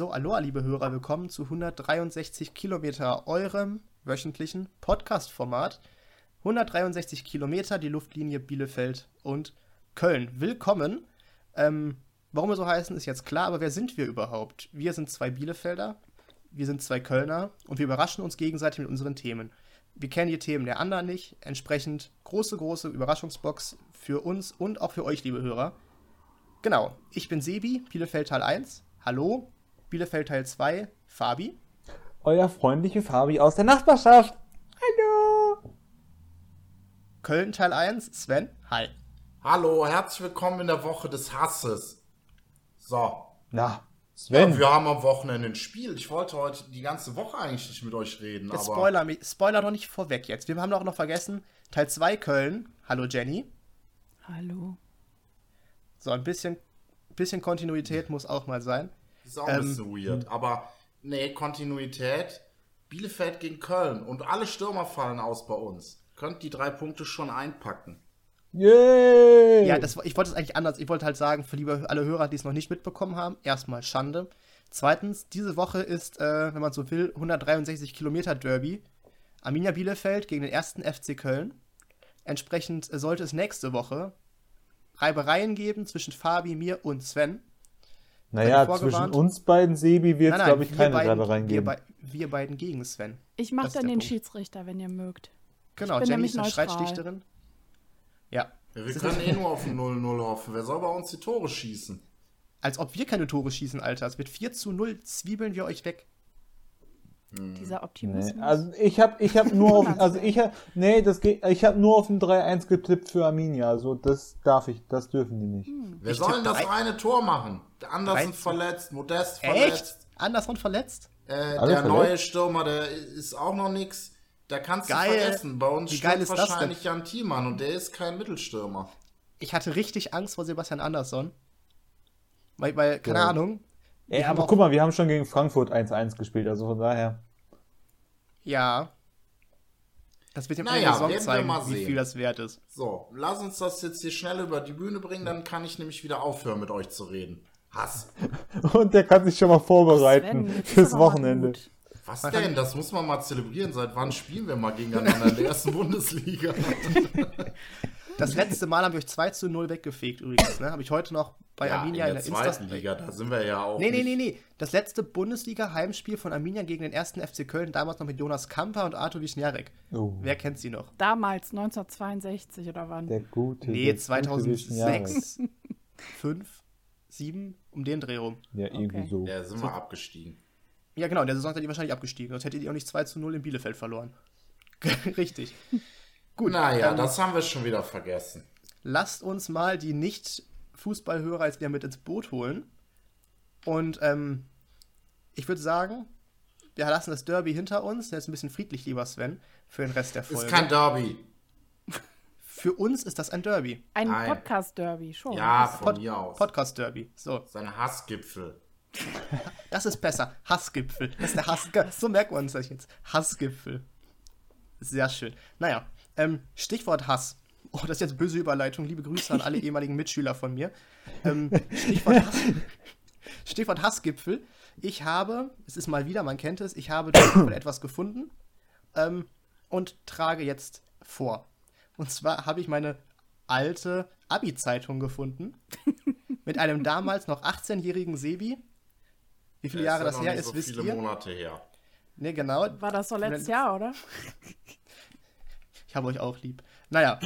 So, aloha, liebe Hörer, willkommen zu 163 Kilometer eurem wöchentlichen Podcast-Format. 163 Kilometer, die Luftlinie Bielefeld und Köln. Willkommen. Ähm, warum wir so heißen, ist jetzt klar, aber wer sind wir überhaupt? Wir sind zwei Bielefelder, wir sind zwei Kölner und wir überraschen uns gegenseitig mit unseren Themen. Wir kennen die Themen der anderen nicht, entsprechend große, große Überraschungsbox für uns und auch für euch, liebe Hörer. Genau, ich bin Sebi, Bielefeld Teil 1. Hallo, Bielefeld Teil 2, Fabi. Euer freundliche Fabi aus der Nachbarschaft. Hallo. Köln Teil 1, Sven. Hi. Hallo, herzlich willkommen in der Woche des Hasses. So. Na, Sven. Sven. wir haben am Wochenende ein Spiel. Ich wollte heute die ganze Woche eigentlich nicht mit euch reden, Jetzt aber Spoiler, Spoiler doch nicht vorweg jetzt. Wir haben doch noch vergessen, Teil 2 Köln. Hallo Jenny. Hallo. So, ein bisschen, bisschen Kontinuität muss auch mal sein. Ist auch ein ähm, bisschen weird. Aber nee, Kontinuität. Bielefeld gegen Köln und alle Stürmer fallen aus bei uns. Könnt die drei Punkte schon einpacken. Yay. Ja, das, ich wollte es eigentlich anders. Ich wollte halt sagen, für liebe alle Hörer, die es noch nicht mitbekommen haben, erstmal Schande. Zweitens, diese Woche ist, äh, wenn man so will, 163 Kilometer Derby. Arminia Bielefeld gegen den ersten FC Köln. Entsprechend sollte es nächste Woche Reibereien geben zwischen Fabi, mir und Sven. Naja, zwischen uns beiden, Sebi, wird es, glaube ich, wir keine beiden, Reibereien wir, geben. bei, wir beiden gegen Sven. Ich mach Das ist dann den Punkt. Schiedsrichter, wenn ihr mögt. Genau, bin Jenny nämlich ist eine neutral. Streitschlichterin. Ja. Ja, wir können eh nur auf ein 0-0 hoffen. Wer soll bei uns die Tore schießen? Als ob wir keine Tore schießen, Alter. Es wird 4 zu 0, zwiebeln wir euch weg. Dieser Optimismus. Nee, also ich habe ich hab nur auf, also ich hab, nee, das geht, ich habe nur auf ein 3-1 getippt für Arminia, also das darf ich, das dürfen die nicht. Wer Ich soll tipp denn das eine Tor machen? Der Andersen verletzt, Modest Echt? verletzt. Andersson verletzt? Äh, der verletzt? neue Stürmer, der ist auch noch nix. Da kannst Geil. du vergessen. Bei uns Wie steht geil ist das denn? wahrscheinlich Jan Thiemann und der ist kein Mittelstürmer. Ich hatte richtig Angst vor Sebastian Andersson. Weil, weil keine Ja. Ahnung. Ey, aber guck mal, wir haben schon gegen Frankfurt 1-1 gespielt, also von daher. Ja. Das wird im Naja, Saison werden wir zeigen, mal wie sehen. viel das wert ist. So, lass uns das jetzt hier schnell über die Bühne bringen, dann kann ich nämlich wieder aufhören, mit euch zu reden. Hass. Und der kann sich schon mal vorbereiten Sven, fürs Wochenende. Was denn? Das muss man mal zelebrieren. Seit wann spielen wir mal gegeneinander in der ersten Bundesliga? Das letzte Mal haben wir euch 2 zu 0 weggefegt übrigens. Ne? Habe ich heute noch bei ja, in Arminia der in der, zweiten Insta Liga, da sind wir ja auch Nee, nee, nee, nee. Das letzte Bundesliga-Heimspiel von Arminia gegen den ersten FC Köln, damals noch mit Jonas Kamper und Arthur Wischniarek. Oh, Wer kennt sie noch? Damals, 1962 oder wann? der gute. Nee, der gute 2006, 5, 7, um den Dreh rum. Ja, irgendwie Okay. so. Ja, sind wir abgestiegen. Ja, genau, in der Saison seid ihr wahrscheinlich abgestiegen, sonst hättet ihr auch nicht 2 zu 0 in Bielefeld verloren. Richtig. Gut, Naja, ähm, das haben wir schon wieder vergessen. lasst uns mal die Nicht-Fußballhörer jetzt wieder mit ins Boot holen. Und ähm, ich würde sagen, wir lassen das Derby hinter uns. Jetzt ein bisschen friedlich, lieber Sven, für den Rest der Folge. Ist kein Derby. für uns ist das ein Derby. Ein. Podcast-Derby, schon. Ja, Das- von Pod mir aus. Podcast-Derby. So, Sein Hassgipfel. das ist besser. Hassgipfel. Das ist der Hass. So merkt man es euch jetzt. Hassgipfel. Sehr schön. Naja, ähm, Stichwort Hass. Oh, das ist jetzt böse Überleitung. Liebe Grüße an alle ehemaligen Mitschüler von mir. Ähm, Stichwort Hass. Stichwort Hassgipfel. Ich habe, es ist mal wieder, man kennt es, ich habe etwas gefunden ähm, und trage jetzt vor. Und zwar habe ich meine alte Abi-Zeitung gefunden mit einem damals noch 18-jährigen Sebi. Wie viele Jahre ja das noch her nicht ist, so wisst viele ihr? Monate her. Ne, genau. War das so letztes Jahr, oder? Ich habe euch auch lieb. Naja,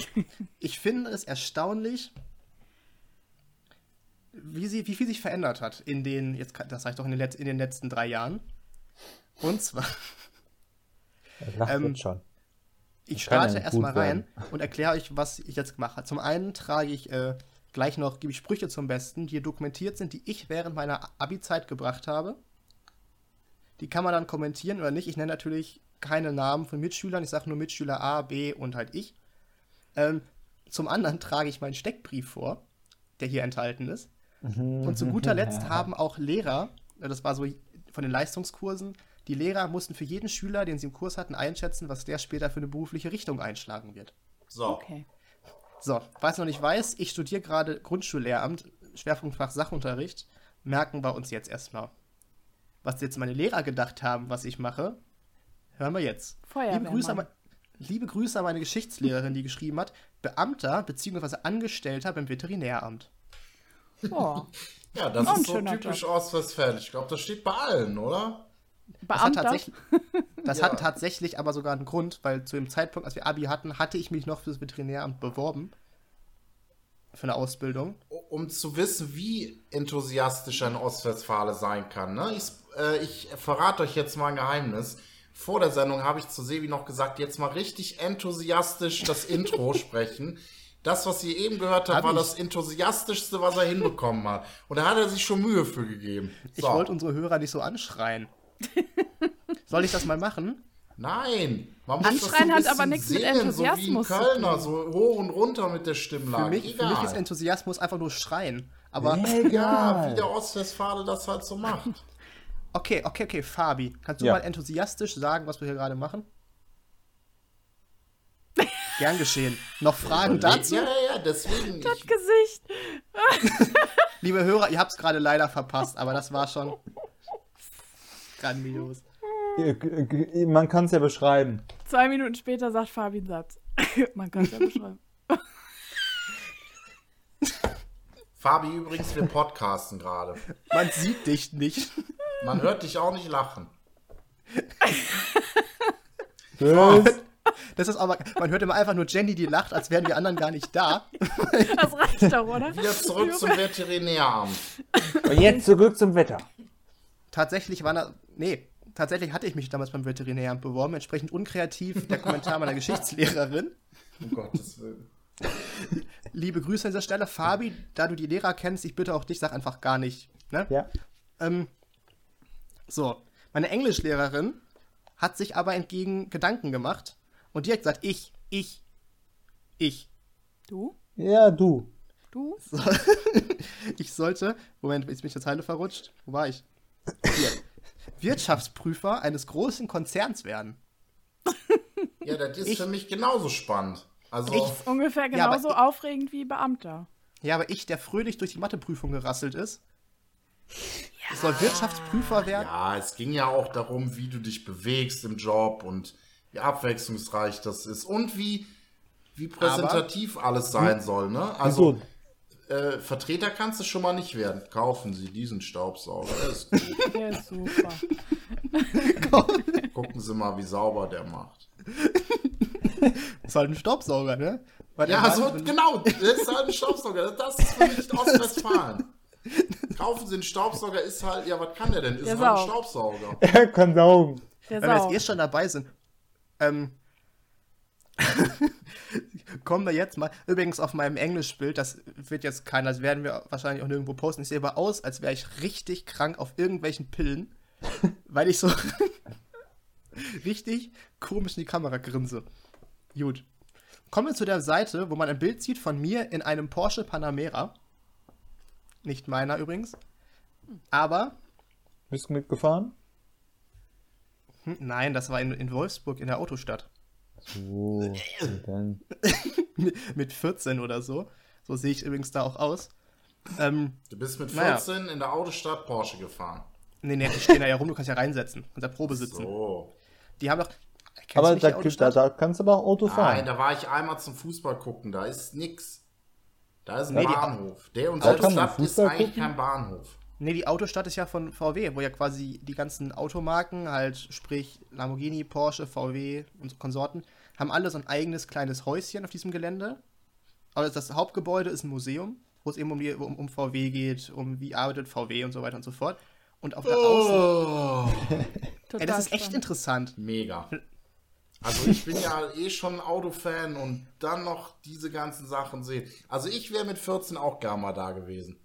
ich finde es erstaunlich, wie, sie, wie viel sich verändert hat in den, jetzt das ich doch in den, Letz-, in den letzten drei Jahren. Und zwar, lacht Ähm, schon. ich starte erstmal rein und erkläre euch, was ich jetzt gemacht habe. Zum einen trage ich äh, gleich noch, gebe ich Sprüche zum Besten, die dokumentiert sind, die ich während meiner Abi-Zeit gebracht habe. Die kann man dann kommentieren oder nicht. Ich nenne natürlich keine Namen von Mitschülern. Ich sage nur Mitschüler A, B und halt ich. Ähm, zum anderen trage ich meinen Steckbrief vor, der hier enthalten ist. Und zu guter Letzt haben auch Lehrer, äh, das war so von den Leistungskursen, die Lehrer mussten für jeden Schüler, den sie im Kurs hatten, einschätzen, was der später für eine berufliche Richtung einschlagen wird. So. Okay. So, falls noch nicht weiß, ich studiere gerade Grundschullehramt, Schwerpunktfach Sachunterricht, merken wir uns jetzt erstmal. Was jetzt meine Lehrer gedacht haben, was ich mache, hören wir jetzt. Liebe Grüße, an, liebe Grüße an meine Geschichtslehrerin, die geschrieben hat, Beamter bzw. Angestellter beim Veterinäramt. Oh, Ja, das ist so typisch Job. ostwestfälisch. Ich glaube, das steht bei allen, oder? Das hat Beamter. tatsächlich, das Ja. hat tatsächlich aber sogar einen Grund, weil zu dem Zeitpunkt, als wir Abi hatten, hatte ich mich noch fürs Veterinäramt beworben. Für eine Ausbildung. Um zu wissen, wie enthusiastisch ein Ostwestfale sein kann. Ne? Ich, äh, ich verrate euch jetzt mal ein Geheimnis. Vor der Sendung habe ich zu Sevi noch gesagt, jetzt mal richtig enthusiastisch das Intro sprechen. Das, was ihr eben gehört habt, Hab war ich. das enthusiastischste, was er hinbekommen hat. Und da hat er sich schon Mühe für gegeben. Ich So. wollte unsere Hörer nicht so anschreien. Soll ich das mal machen? Nein, man muss Anschreien das hat so ein aber bisschen nichts mit singen, Enthusiasmus So zu wie ein Kölner, so hoch und runter mit der Für Stimmlage. mich, für mich ist Enthusiasmus einfach nur schreien. Aber ja, Egal. wie der Ostwestfale das halt so macht. Okay, okay, okay, Fabi, kannst du Ja. mal enthusiastisch sagen, was wir hier gerade machen? Gern geschehen. Noch Fragen dazu? Ja, ja, ja, deswegen. Das Ich, Gesicht. Liebe Hörer, ihr habt es gerade leider verpasst, aber das war schon grandios. Man kann es ja beschreiben. Zwei Minuten später sagt Fabi einen Satz. Man kann es ja beschreiben. Fabi, übrigens, wir podcasten gerade. Man sieht dich nicht. Man hört dich auch nicht lachen. Das, Das ist aber, man hört immer einfach nur Jenny, die lacht, als wären wir anderen gar nicht da. Das reicht doch, oder? Wieder zurück zum Veterinäramt. und jetzt zurück zum Wetter. Tatsächlich war da, nee, tatsächlich hatte ich mich damals beim Veterinäramt beworben, entsprechend unkreativ der Kommentar meiner Geschichtslehrerin. Um Gottes Willen. Liebe Grüße an dieser Stelle. Fabi, da du die Lehrer kennst, ich bitte auch dich, sag einfach gar nicht. Ne? Ja. Ähm, so, meine Englischlehrerin hat sich aber entgegen Gedanken gemacht und die hat gesagt, ich, ich, ich. Du? Ja, du. Du? Ich sollte, Moment, jetzt bin ich der Zeile verrutscht. Wo war ich? Hier. Wirtschaftsprüfer eines großen Konzerns werden. Ja, das ist Ich- für mich genauso spannend. Also, Ich- Ungefähr Ja, genauso ich- aufregend wie Beamter. Ja, aber ich, der fröhlich durch die Matheprüfung gerasselt ist, soll Wirtschaftsprüfer werden. ja, es ging ja auch darum, wie du dich bewegst im Job und wie abwechslungsreich das ist und wie, wie präsentativ alles sein soll, ne? Also, äh, Vertreter kannst du schon mal nicht werden. Kaufen Sie diesen Staubsauger. Der ist gut. Der ist super. Gucken Sie mal, wie sauber der macht. Ist halt ein Staubsauger, ne? Weil Ja, so, genau, das ist halt ein Staubsauger. Das ist für mich Ostwestfalen. Kaufen Sie einen Staubsauger, ist halt, ja, was kann der denn? Ist Der halt ein. Staubsauger. Er kann saugen. Der Wenn wir jetzt eh schon dabei sind, ähm, kommen wir jetzt mal, übrigens auf meinem Englischbild, das wird jetzt keiner, das werden wir wahrscheinlich auch nirgendwo posten, ich sehe aber aus, als wäre ich richtig krank auf irgendwelchen Pillen, weil ich so richtig komisch in die Kamera grinse. Gut. Kommen wir zu der Seite, wo man ein Bild sieht von mir in einem Porsche Panamera. Nicht meiner übrigens. Aber Bist du mitgefahren? hm, nein, das war in, in Wolfsburg in der Autostadt. So, dann. mit 14 oder so. So sehe ich übrigens da auch aus. Ähm, Du bist mit Naja. 14 in der Autostadt Porsche gefahren. nee, nee, die stehen da ja rum, du kannst ja reinsetzen und da Probe sitzen. So. Die haben doch. Aber du nicht da, die da, Autostadt? da kannst du aber auch Auto Nein, fahren. da war ich einmal zum Fußball gucken. Da ist nix. Da ist ein Nee, Bahnhof. Der und Da kann man Stadt ist Fußball eigentlich gucken? kein Bahnhof. Nee, die Autostadt ist ja von VW, wo ja quasi die ganzen Automarken, halt sprich Lamborghini, Porsche, VW und so Konsorten, haben alle so ein eigenes kleines Häuschen auf diesem Gelände. Aber das Hauptgebäude ist ein Museum, wo es eben um, die, um, um VW geht, um wie arbeitet VW und so weiter und so fort. Und auf der Außen. Oh, Total Ey, das ist echt spannend. interessant. mega. Also ich bin ja eh schon Autofan und dann noch diese ganzen Sachen sehen. Also ich wäre mit 14 auch gern mal da gewesen.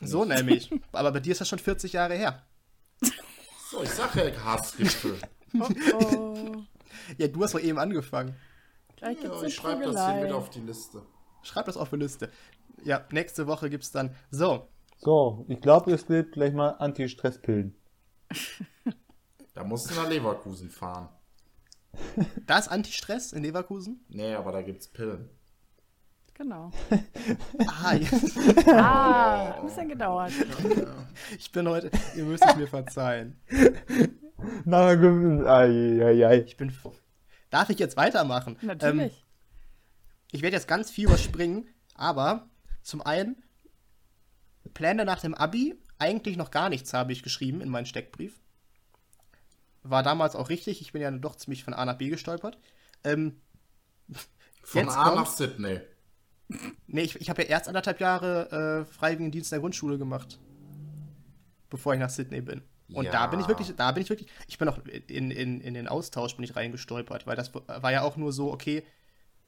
So nämlich. Aber bei dir ist das schon 40 Jahre her. So, ich sag ja Hassgipfel. Oh, Ja, du hast doch eben angefangen. gleich Ja, gibt's ich eine schreibe das hier mit auf die Liste. Schreib das auf die Liste. Ja, nächste Woche gibt's dann. So, So, ich glaube, es gibt gleich mal Anti-Stress-Pillen. Da musst du nach Leverkusen fahren. Da ist Antistress in Leverkusen. Nee, aber da gibt's Pillen. Genau. Ah, ja. Ah, ein bisschen gedauert. ich bin heute, ihr müsst es mir verzeihen. Na, ge- ai, ai, ai. Ich bin. Darf ich jetzt weitermachen? Ähm, Natürlich. ich werde jetzt ganz viel überspringen, aber zum einen Pläne nach dem Abi, eigentlich noch gar nichts habe ich geschrieben in meinen Steckbrief. War damals auch richtig, ich bin ja doch ziemlich von A nach B gestolpert. Ähm, Von A nach kommt's. Sydney. nee, ich, ich habe ja erst anderthalb Jahre äh, Freiwilligendienst in der Grundschule gemacht, bevor ich nach Sydney bin. Und Ja. da bin ich wirklich, da bin ich wirklich, ich bin auch in, in, in den Austausch bin ich reingestolpert, weil das war ja auch nur so, okay,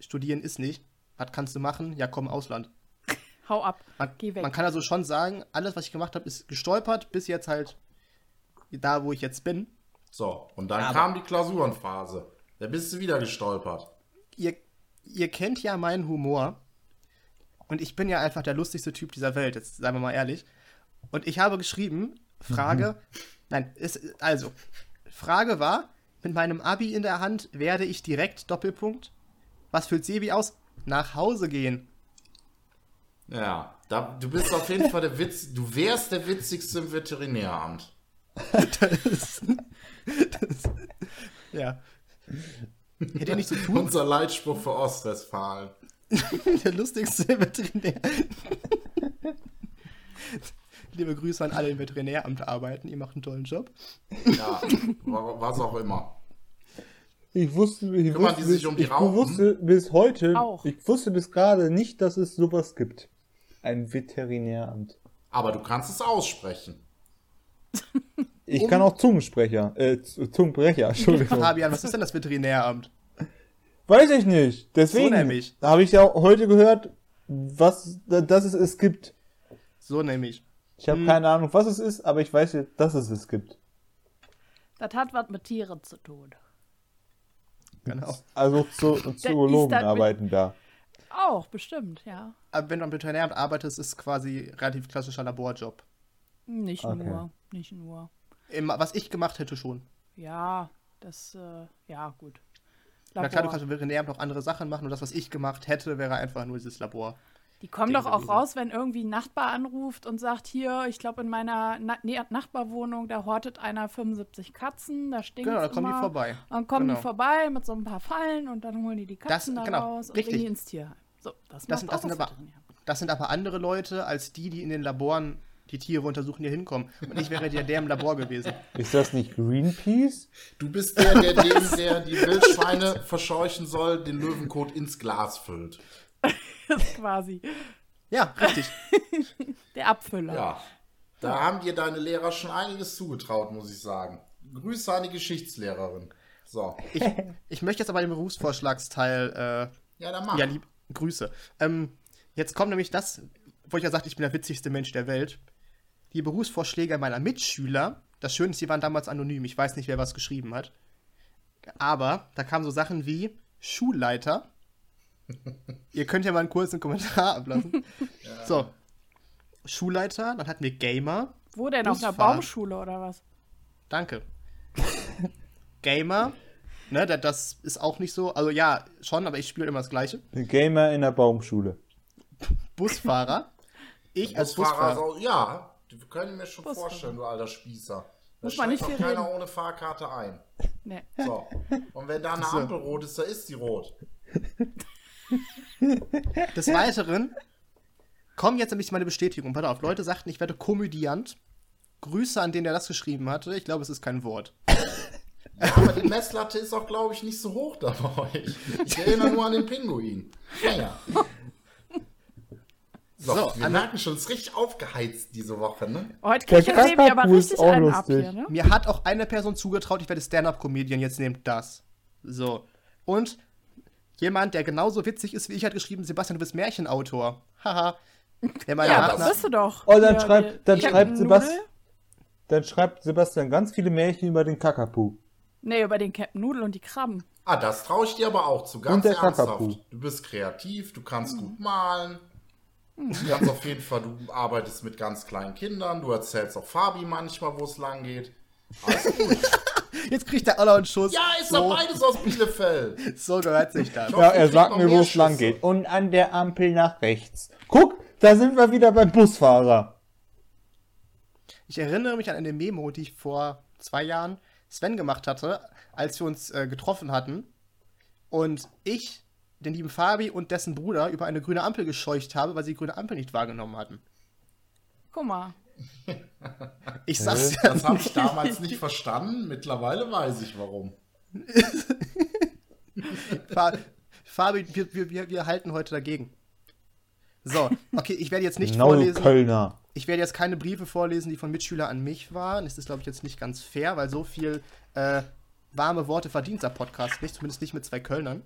studieren ist nicht, was kannst du machen? Ja, komm, Ausland. Hau ab. Man, Geh weg. man kann also schon sagen, alles, was ich gemacht habe, ist gestolpert, bis jetzt halt da, wo ich jetzt bin. So, und dann Aber- kam die Klausurenphase. Da bist du wieder gestolpert. Ihr, ihr kennt ja meinen Humor. Und ich bin ja einfach der lustigste Typ dieser Welt, jetzt seien wir mal ehrlich. Und ich habe geschrieben, Frage, nein, ist, also, Frage war, mit meinem Abi in der Hand werde ich direkt Doppelpunkt. Was füllt Sebi aus? Nach Hause gehen. Ja, da, du bist auf jeden Fall der Witz. Du wärst der witzigste im Veterinäramt. Das, das, ja. Hätte ja nicht so tun, Unser Leitspruch für Ostwestfalen. der lustigste Veterinär. Liebe Grüße an alle, die im Veterinäramt arbeiten. Ihr macht einen tollen Job. Ja, wa- was auch immer. Ich wusste, ich Kümmern wusste, die sich bis, um die ich Raupen? wusste bis heute, Auch. ich wusste bis gerade nicht, dass es sowas gibt. Ein Veterinäramt. Aber du kannst es aussprechen. Ich kann auch Zungensprecher, äh, Zungenbrecher, Entschuldigung. Fabian, was ist denn das Veterinäramt? Weiß ich nicht. Deswegen So nämlich. habe ich ja heute gehört, was, dass es es gibt. So nämlich. Ich habe keine Ahnung, was es ist, aber ich weiß, dass es es gibt. Das hat was mit Tieren zu tun. Genau. Also Zo Zoologen arbeiten da. Auch, bestimmt, ja. Aber wenn du am Veterinäramt arbeitest, ist es quasi relativ klassischer Laborjob. Nicht Okay. nur, nicht nur. Im, was ich gemacht hätte schon. Ja, das, äh, ja, gut. Na klar, du Labor. kannst im Veterinäramt noch andere Sachen machen und das, was ich gemacht hätte, wäre einfach nur dieses Labor. Die kommen doch auch raus, wenn irgendwie ein Nachbar anruft und sagt, hier, ich glaube in meiner Na nee, Nachbarwohnung, da hortet einer 75 Katzen, da stinkt Genau, da kommen die immer. vorbei. Dann kommen Genau. die vorbei mit so ein paar Fallen und dann holen die die Katzen Das- da genau, raus und richtig. bringen die ins Tierheim. So, das, Das macht sind- das sind aber-. Das sind aber andere Leute, als die, die in den Laboren die Tiere untersuchen, hier hinkommen. Und ich wäre der, der im Labor gewesen. Ist das nicht Greenpeace? Du bist der, der dem, der die Wildschweine verscheuchen soll, den Löwenkot ins Glas füllt. Quasi. Ja, richtig. Der Abfüller. Ja. Da haben dir deine Lehrer schon einiges zugetraut, muss ich sagen. Grüße an die Geschichtslehrerin. So. Ich, ich möchte jetzt aber den Berufsvorschlagsteil äh, Ja, dann mach. Ja, lieb, Grüße. Ähm, jetzt kommt nämlich das, wo ich ja sagte, ich bin der witzigste Mensch der Welt. Die Berufsvorschläge meiner Mitschüler, das Schöne ist, die waren damals anonym, ich weiß nicht, wer was geschrieben hat. Aber da kamen so Sachen wie Schulleiter. Ihr könnt ja mal einen kurzen Kommentar ablassen. So. Schulleiter, dann hatten wir Gamer. Wo denn? Auf einer. Baumschule oder was? Danke. Gamer, ne, da- das ist auch nicht so. Also ja, schon, aber ich spiele immer das Gleiche. Gamer in der Baumschule. Busfahrer. Ich als Busfahrer, Busfahrer. so, ja, wir können mir schon Busfahrer. vorstellen, du alter Spießer. Da Muss man nicht viel auch keiner reden. ohne Fahrkarte ein. Nee. So. Und wenn da eine So. Ampel rot ist, da ist die rot. Des Weiteren kommen jetzt nämlich meine Bestätigung. Warte auf, Leute sagten, ich werde Komödiant. Grüße an den, der das geschrieben hatte. Ich glaube, es ist kein Wort. Ja, aber die Messlatte ist auch, glaube ich, nicht so hoch da bei euch. Ich erinnere nur an den Pinguin. Naja. So, So, wir merken schon, es ist richtig aufgeheizt diese Woche, ne? Heute kriegt der Sebi aber richtig einen ab lustig. hier, ne? Mir hat auch eine Person zugetraut, ich werde Stand-Up-Comedian. Jetzt nehmt das. So. Und jemand, der genauso witzig ist wie ich, hat geschrieben, Sebastian, du bist Märchenautor. Haha. Ja, das- das bist du doch. Oh, dann Hier, schreibt- dann schreibt? Sebastian- Dann schreibt Sebastian ganz viele Märchen über den Kakapu. Nee, über den Captain Nudel und die Krabben. Ah, das traue ich dir aber auch zu, ganz Und der ernsthaft. Kakapu. Du bist kreativ, du kannst gut malen. Du kannst auf jeden Fall, du arbeitest mit ganz kleinen Kindern, du erzählst auch Fabi manchmal, wo es lang geht. Alles gut. Jetzt kriegt der Aller einen Schuss. Ja, ist so, doch beides aus Bielefeld. so gehört sich das. Ja, er sagt mir, wo es lang geht. Und an der Ampel nach rechts. Guck, da sind wir wieder beim Busfahrer. Ich erinnere mich an eine Memo, die ich vor zwei Jahren Sven gemacht hatte, als wir uns äh, getroffen hatten und ich den lieben Fabi und dessen Bruder über eine grüne Ampel gescheucht habe, weil sie die grüne Ampel nicht wahrgenommen hatten. Guck mal. Ich sag's ja Das habe ich damals nicht verstanden. Mittlerweile weiß ich warum. Fa Fabi, wir, wir, wir, wir halten heute dagegen. So, okay, ich werde jetzt nicht Genau, vorlesen. Kölner. Ich werde jetzt keine Briefe vorlesen, die von Mitschüler an mich waren. Das ist, glaube ich, jetzt nicht ganz fair, weil so viel äh, warme Worte verdient der Podcast nicht, zumindest nicht mit zwei Kölnern.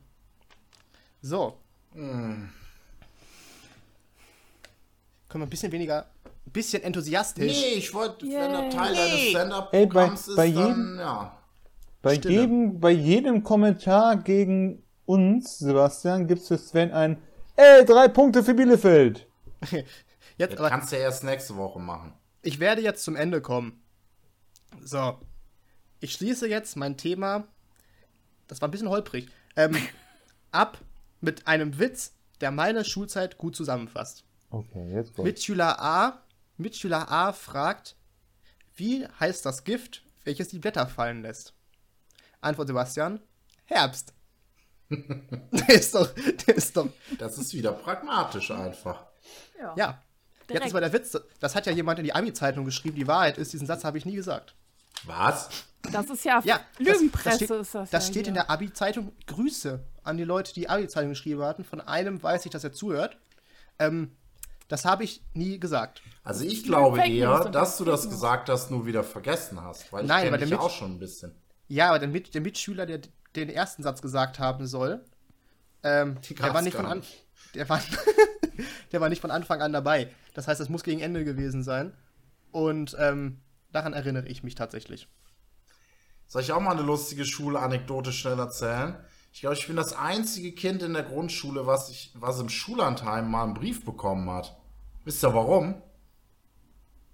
So. Können wir ein bisschen weniger, ein bisschen enthusiastisch. Nee, ich wollte, wenn der Teil deines Nee. Stand-Up-Programms Ey, ist, bei- bei dann, jedem- ja. Bei Stille. jedem, bei jedem Kommentar gegen uns, Sebastian, gibt's für Sven ein Ey, drei Punkte für Bielefeld. Jetzt, Das aber kannst du ja erst nächste Woche machen. ich werde jetzt zum Ende kommen. So. Ich schließe jetzt mein Thema. Das war ein bisschen holprig. Ähm, ab mit einem Witz, der meine Schulzeit gut zusammenfasst. Okay, jetzt kommt's. Mitschüler A, Mitschüler A fragt, wie heißt das Gift, welches die Blätter fallen lässt? Antwort Sebastian, Herbst. der ist doch, der ist doch, Das ist wieder pragmatisch einfach. ja. Direkt. Jetzt ist mal der Witz, das hat ja jemand in die Ami-Zeitung geschrieben, die Wahrheit ist, diesen Satz habe ich nie gesagt. Was? Das ist ja, Ja, das- Lügenpresse das steht, ist das. Das ja steht in hier. der Abi-Zeitung. Grüße an die Leute, die Abi-Zeitung geschrieben hatten. Von einem weiß ich, dass er zuhört. Ähm, das habe ich nie gesagt. Also ich glaube eher, dass du das gesagt hast, nur wieder vergessen hast. Weil ich Nein, kenn weil dich Mitch- auch schon ein bisschen. Ja, aber der, Mit der Mitschüler, der den ersten Satz gesagt haben soll, ähm, der war nicht von an, der war, der war nicht von Anfang an dabei. Das heißt, es muss gegen Ende gewesen sein. Und ähm, daran erinnere ich mich tatsächlich. Soll ich auch mal eine lustige Schulanekdote schnell erzählen? Ich glaube, ich bin das einzige Kind in der Grundschule, was, ich, was im Schullandheim mal einen Brief bekommen hat. Wisst ihr warum?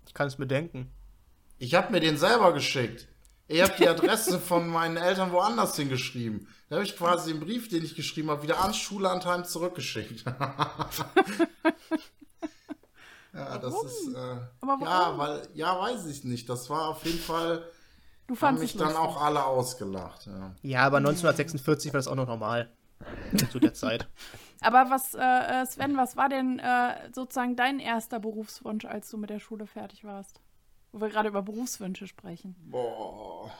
Ich kann es mir denken. Ich habe mir den selber geschickt. Ich habe die Adresse von meinen Eltern woanders hingeschrieben. Da habe ich quasi den Brief, den ich geschrieben habe, wieder ans Schullandheim zurückgeschickt. ja, das ist. Äh, Aber warum? ja, weil, ja, weiß ich nicht. Das war auf jeden Fall. Du Haben fandest mich dann auch alle ausgelacht. Ja. Ja, aber 1946 war das auch noch normal. Zu der Zeit. Aber was, äh, äh, Sven, was war denn äh, sozusagen dein erster Berufswunsch, als du mit der Schule fertig warst? Wo wir gerade über Berufswünsche sprechen. Boah.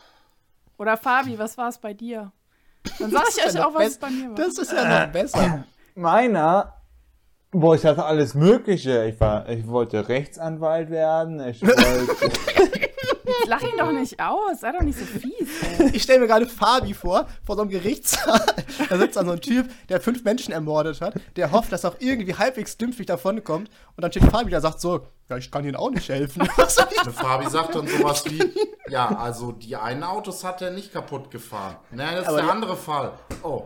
Oder Fabi, was war es bei dir? Dann sag ich Das ist euch ja auch, was es bei mir war. Das ist ja noch besser. Meiner, boah, ich hatte alles Mögliche. Ich war, ich wollte Rechtsanwalt werden. Ich wollte, Jetzt lach ihn doch nicht aus, sei doch nicht so fies. Ey. Ich stelle mir gerade Fabi vor, vor so einem Gerichtssaal. Da sitzt dann so ein Typ, der fünf Menschen ermordet hat, der hofft, dass er auch irgendwie halbwegs glimpflich davonkommt. Und dann steht Fabi da und sagt so, ja, ich kann Ihnen auch nicht helfen. Der Fabi sagt dann sowas wie, ja, also die einen Autos hat er nicht kaputt gefahren. Nein, das ist Aber der andere Fall. Oh,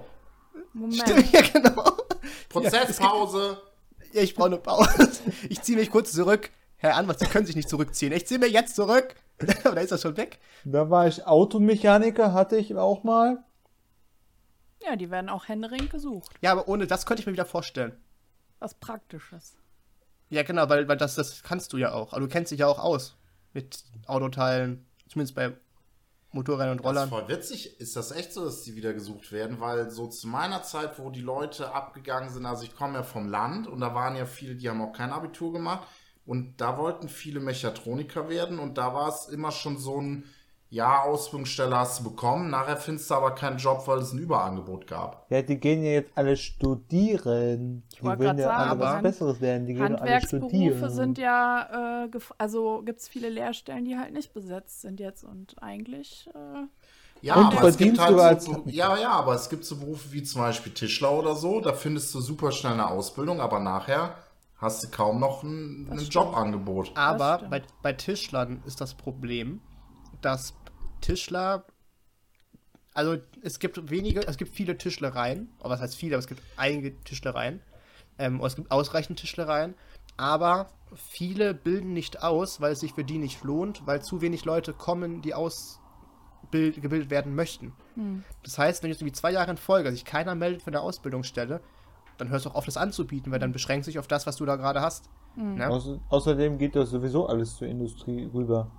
Moment. ja, genau. Prozesspause. Ja, ich brauche eine Pause. Ich ziehe mich kurz zurück. Herr Anwalt, Sie können sich nicht zurückziehen. Ich ziehe mir jetzt zurück. Oder ist das schon weg? da war ich Automechaniker, hatte ich auch mal. Ja, die werden auch händeringend gesucht. Ja, aber ohne das könnte ich mir wieder vorstellen. Was Praktisches. Ja, genau, weil, weil das, das kannst du ja auch. Aber du kennst dich ja auch aus mit Autoteilen. Zumindest bei Motorrädern und Das ist Rollern. voll witzig. Ist das echt so, dass die wieder gesucht werden? Weil so zu meiner Zeit, wo die Leute abgegangen sind, also ich komme ja vom Land und da waren ja viele, die haben auch kein Abitur gemacht und da wollten viele Mechatroniker werden und da war es immer schon so ein, ja, Ausbildungsstelle hast du bekommen, nachher findest du aber keinen Job, weil es ein Überangebot gab. Ja, die gehen ja jetzt alle studieren. Die wollte wollen ja alle sagen, was aber Besseres werden. Die gehen alle Handwerksberufe studieren. sind ja, äh, also gibt es viele Lehrstellen, die halt nicht besetzt sind jetzt und eigentlich, äh, Ja, Und aber es verdienst gibt halt so, ja, ja, aber es gibt so Berufe wie zum Beispiel Tischler oder so, da findest du super schnell eine Ausbildung, aber nachher hast du kaum noch ein, ein. Jobangebot. Aber bei, bei Tischlern ist das Problem, dass Tischler. Also es gibt wenige, es gibt viele Tischlereien, aber was heißt viele, aber es gibt einige Tischlereien. Ähm, es gibt ausreichend Tischlereien, aber viele bilden nicht aus, weil es sich für die nicht lohnt, weil zu wenig Leute kommen, die aus, bild, gebildet werden möchten. Das heißt, wenn jetzt irgendwie zwei Jahre in Folge sich keiner meldet für eine Ausbildungsstelle, dann hörst du auch auf, das anzubieten, weil dann beschränkt sich auf das, was du da gerade hast. Ne? Außer, außerdem geht das sowieso alles zur Industrie rüber.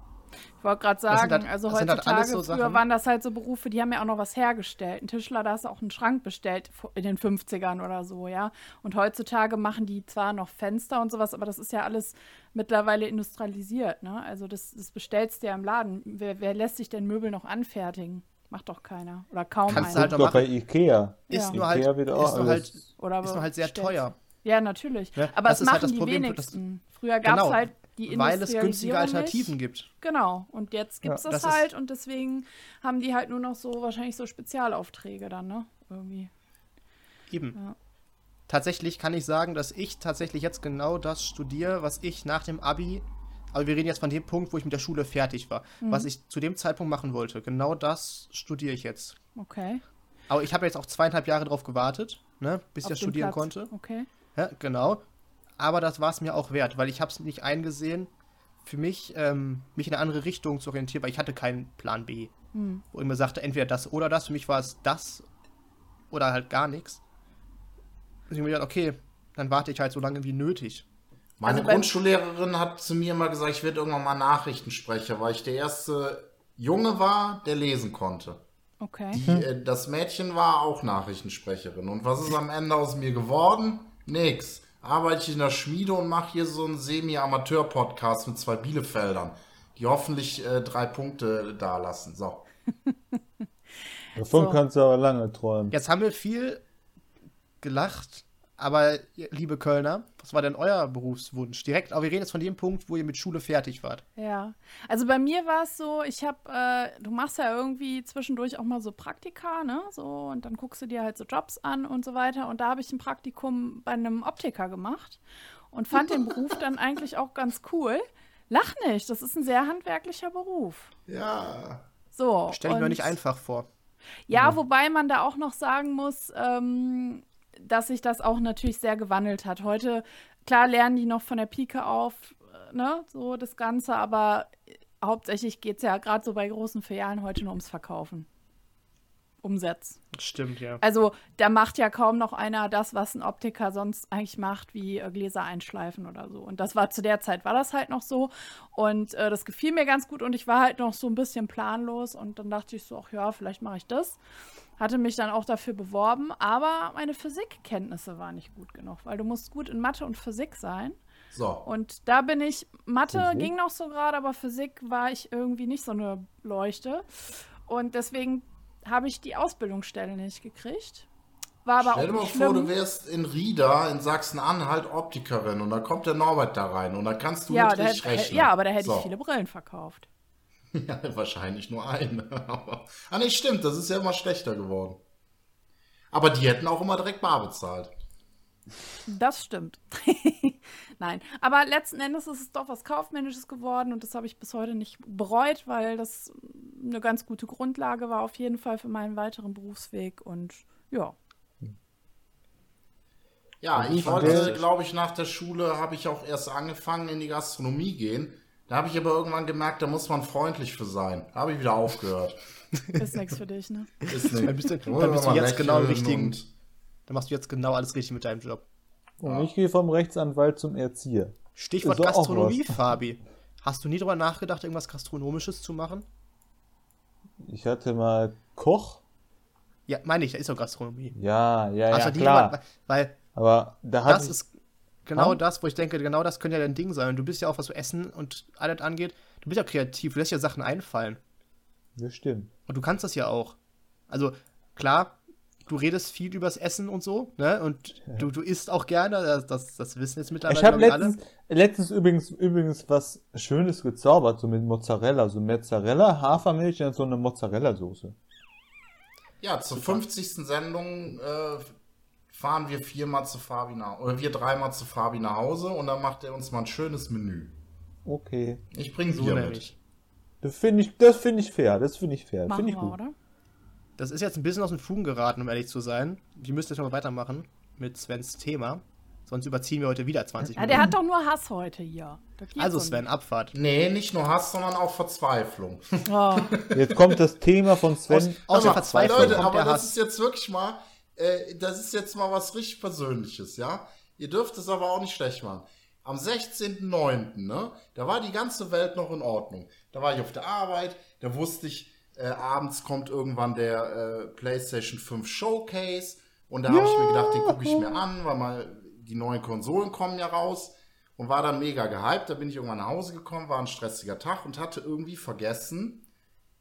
Ich wollte gerade sagen, halt- also halt heutzutage, alles so früher Sachen. waren das halt so Berufe, die haben ja auch noch was hergestellt. Ein Tischler, da hast du auch einen Schrank bestellt in den 50ern oder so, ja. Und heutzutage machen die zwar noch Fenster und sowas, aber das ist ja alles mittlerweile industrialisiert, ne? Also das, das bestellst du ja im Laden. Wer, wer lässt sich denn Möbel noch anfertigen? Macht doch keiner. Oder kaum Kannst einer. halt Guck noch doch bei. Ikea. Ist Ja. nur halt, Ikea auch ist nur halt, Oder ist nur halt sehr bestellst. teuer. Ja, natürlich. Ne? Aber Das es halt machen das die Problem, wenigsten. Früher gab es Genau, halt die weil es günstige Industrialisierung Alternativen nicht. gibt. Genau, und jetzt gibt es Ja, das, das halt und deswegen haben die halt nur noch so wahrscheinlich so Spezialaufträge dann, ne? Irgendwie. Eben. Ja. Tatsächlich kann ich sagen, dass ich tatsächlich jetzt genau das studiere, was ich nach dem Abi, aber wir reden jetzt von dem Punkt, wo ich mit der Schule fertig war, Mhm. was ich zu dem Zeitpunkt machen wollte. Genau das studiere ich jetzt. Okay. Aber ich habe jetzt auch zweieinhalb Jahre drauf gewartet, ne, bis ich Auf das den studieren Platz. konnte. Okay. Ja, genau. Aber das war es mir auch wert, weil ich habe es nicht eingesehen, für mich, ähm, mich in eine andere Richtung zu orientieren, weil ich hatte keinen Plan B. Hm. Wo ich mir sagte, entweder das oder das. Für mich war es das oder halt gar nichts. Und ich mir gedacht, okay, dann warte ich halt so lange wie nötig. Meine Also Grundschullehrerin hat zu mir immer gesagt, ich werde irgendwann mal Nachrichtensprecher, weil ich der erste Junge war, der lesen konnte. Okay. Die, äh, das Mädchen war auch Nachrichtensprecherin. Und was ist am Ende aus mir geworden? Nix. Arbeite ich in der Schmiede und mache hier so einen Semi-Amateur-Podcast mit zwei Bielefeldern, die hoffentlich äh, drei Punkte da lassen. So. Davon So. kannst du aber lange träumen. Jetzt haben wir viel gelacht, aber liebe Kölner, was war denn euer Berufswunsch? Direkt, aber wir reden jetzt von dem Punkt, wo ihr mit Schule fertig wart. Ja. Also bei mir war es so, ich habe, äh, du machst ja irgendwie zwischendurch auch mal so Praktika, ne? So, und dann guckst du dir halt so Jobs an und so weiter. Und da habe ich ein Praktikum bei einem Optiker gemacht und fand den Beruf dann eigentlich auch ganz cool. Lach nicht, das ist ein sehr handwerklicher Beruf. Ja. So. Stell ich mir nicht einfach vor. Ja, wobei man da auch noch sagen muss, ähm, dass sich das auch natürlich sehr gewandelt hat. Heute, klar, lernen die noch von der Pike auf, äh, ne, so das Ganze, aber äh, hauptsächlich geht es ja gerade so bei großen Filialen heute nur ums Verkaufen. Umsatz. Stimmt, ja. Also da macht ja kaum noch einer das, was ein Optiker sonst eigentlich macht, wie äh, Gläser einschleifen oder so. Und das war zu der Zeit, war das halt noch so. Und äh, das gefiel mir ganz gut und ich war halt noch so ein bisschen planlos und dann dachte ich so, ach ja, vielleicht mache ich das. Hatte mich dann auch dafür beworben, aber meine Physikkenntnisse waren nicht gut genug, weil du musst gut in Mathe und Physik sein. So. Und da bin ich, Mathe Physik? ging noch so gerade, aber Physik war ich irgendwie nicht so eine Leuchte. Und deswegen habe ich die Ausbildungsstelle nicht gekriegt. War aber Stell dir mal nicht vor, du schlimm. wärst in Rieda in Sachsen-Anhalt Optikerin und dann kommt der Norbert da rein und dann kannst du Ja, mit da, rechnen. ja, aber da hätte so. ich viele Brillen verkauft. Ja, wahrscheinlich nur eine. Aber, ah, nee, stimmt, das ist ja immer schlechter geworden. Aber die hätten auch immer direkt bar bezahlt. Das stimmt. Nein, aber letzten Endes ist es doch was Kaufmännisches geworden und das habe ich bis heute nicht bereut, weil das eine ganz gute Grundlage war auf jeden Fall für meinen weiteren Berufsweg und ja. Ja, ich wollte, glaube ich, nach der Schule habe ich auch erst angefangen, in die Gastronomie gehen. Da habe ich aber irgendwann gemerkt, da muss man freundlich für sein. Da habe ich wieder aufgehört. Ist nichts für dich, ne? Ist nicht. Dann bist du- dann bist du mal jetzt genau im richtigen- Dann machst du jetzt genau alles richtig mit deinem Job. Und ich gehe vom Rechtsanwalt zum Erzieher. Stichwort Gastronomie. Fabi. Hast du nie drüber nachgedacht, irgendwas Gastronomisches zu machen? Ich hatte mal Koch. Ja, meine ich, da ist doch Gastronomie. Ja, ja, Hast ja, klar. drüber- weil Aber da hat das ist genau Ha? das, wo ich denke, genau das könnte ja dein Ding sein. Du bist ja auch, was so Essen und alles angeht, du bist ja kreativ, du lässt ja Sachen einfallen. Das stimmt. Und du kannst das ja auch. Also, klar, du redest viel übers Essen und so, ne? Und du, du isst auch gerne, das, das, das wissen jetzt mittlerweile Ich habe glaub letztens, letztens übrigens, übrigens was Schönes gezaubert, so mit Mozzarella. So Mozzarella, Hafermilch und so eine Mozzarella-Soße. Ja, zur 50. Sendung äh, fahren wir viermal zu Fabi nach, oder wir dreimal zu Fabi nach Hause und dann macht er uns mal ein schönes Menü. Okay. Ich bringe So Bier nämlich. Das finde ich, das finde ich fair. Das finde ich fair. Machen Finde ich wir, gut. oder? Das ist jetzt ein bisschen aus den Fugen geraten, um ehrlich zu sein. Wir müssen jetzt mal weitermachen mit Svens Thema. Sonst überziehen wir heute wieder 20 Ja, Minuten. der hat doch nur Hass heute hier. Also so Sven, Abfahrt. Nee, nicht nur Hass, sondern auch Verzweiflung. nicht. Oh, Jetzt kommt das Thema von Sven. Aus, aus der Aber, Verzweiflung Leute, kommt aber der das Hass. ist jetzt wirklich mal, äh, das ist jetzt mal was richtig Persönliches, ja? Ihr dürft es aber auch nicht schlecht machen. Am 16.09., ne, da war die ganze Welt noch in Ordnung. Da war ich auf der Arbeit, da wusste ich, äh, abends kommt irgendwann der äh, PlayStation 5 Showcase und da habe ich mir gedacht, den gucke ich mir an, weil mal die neuen Konsolen kommen ja raus und war dann mega gehypt. Da bin ich irgendwann nach Hause gekommen, war ein stressiger Tag und hatte irgendwie vergessen,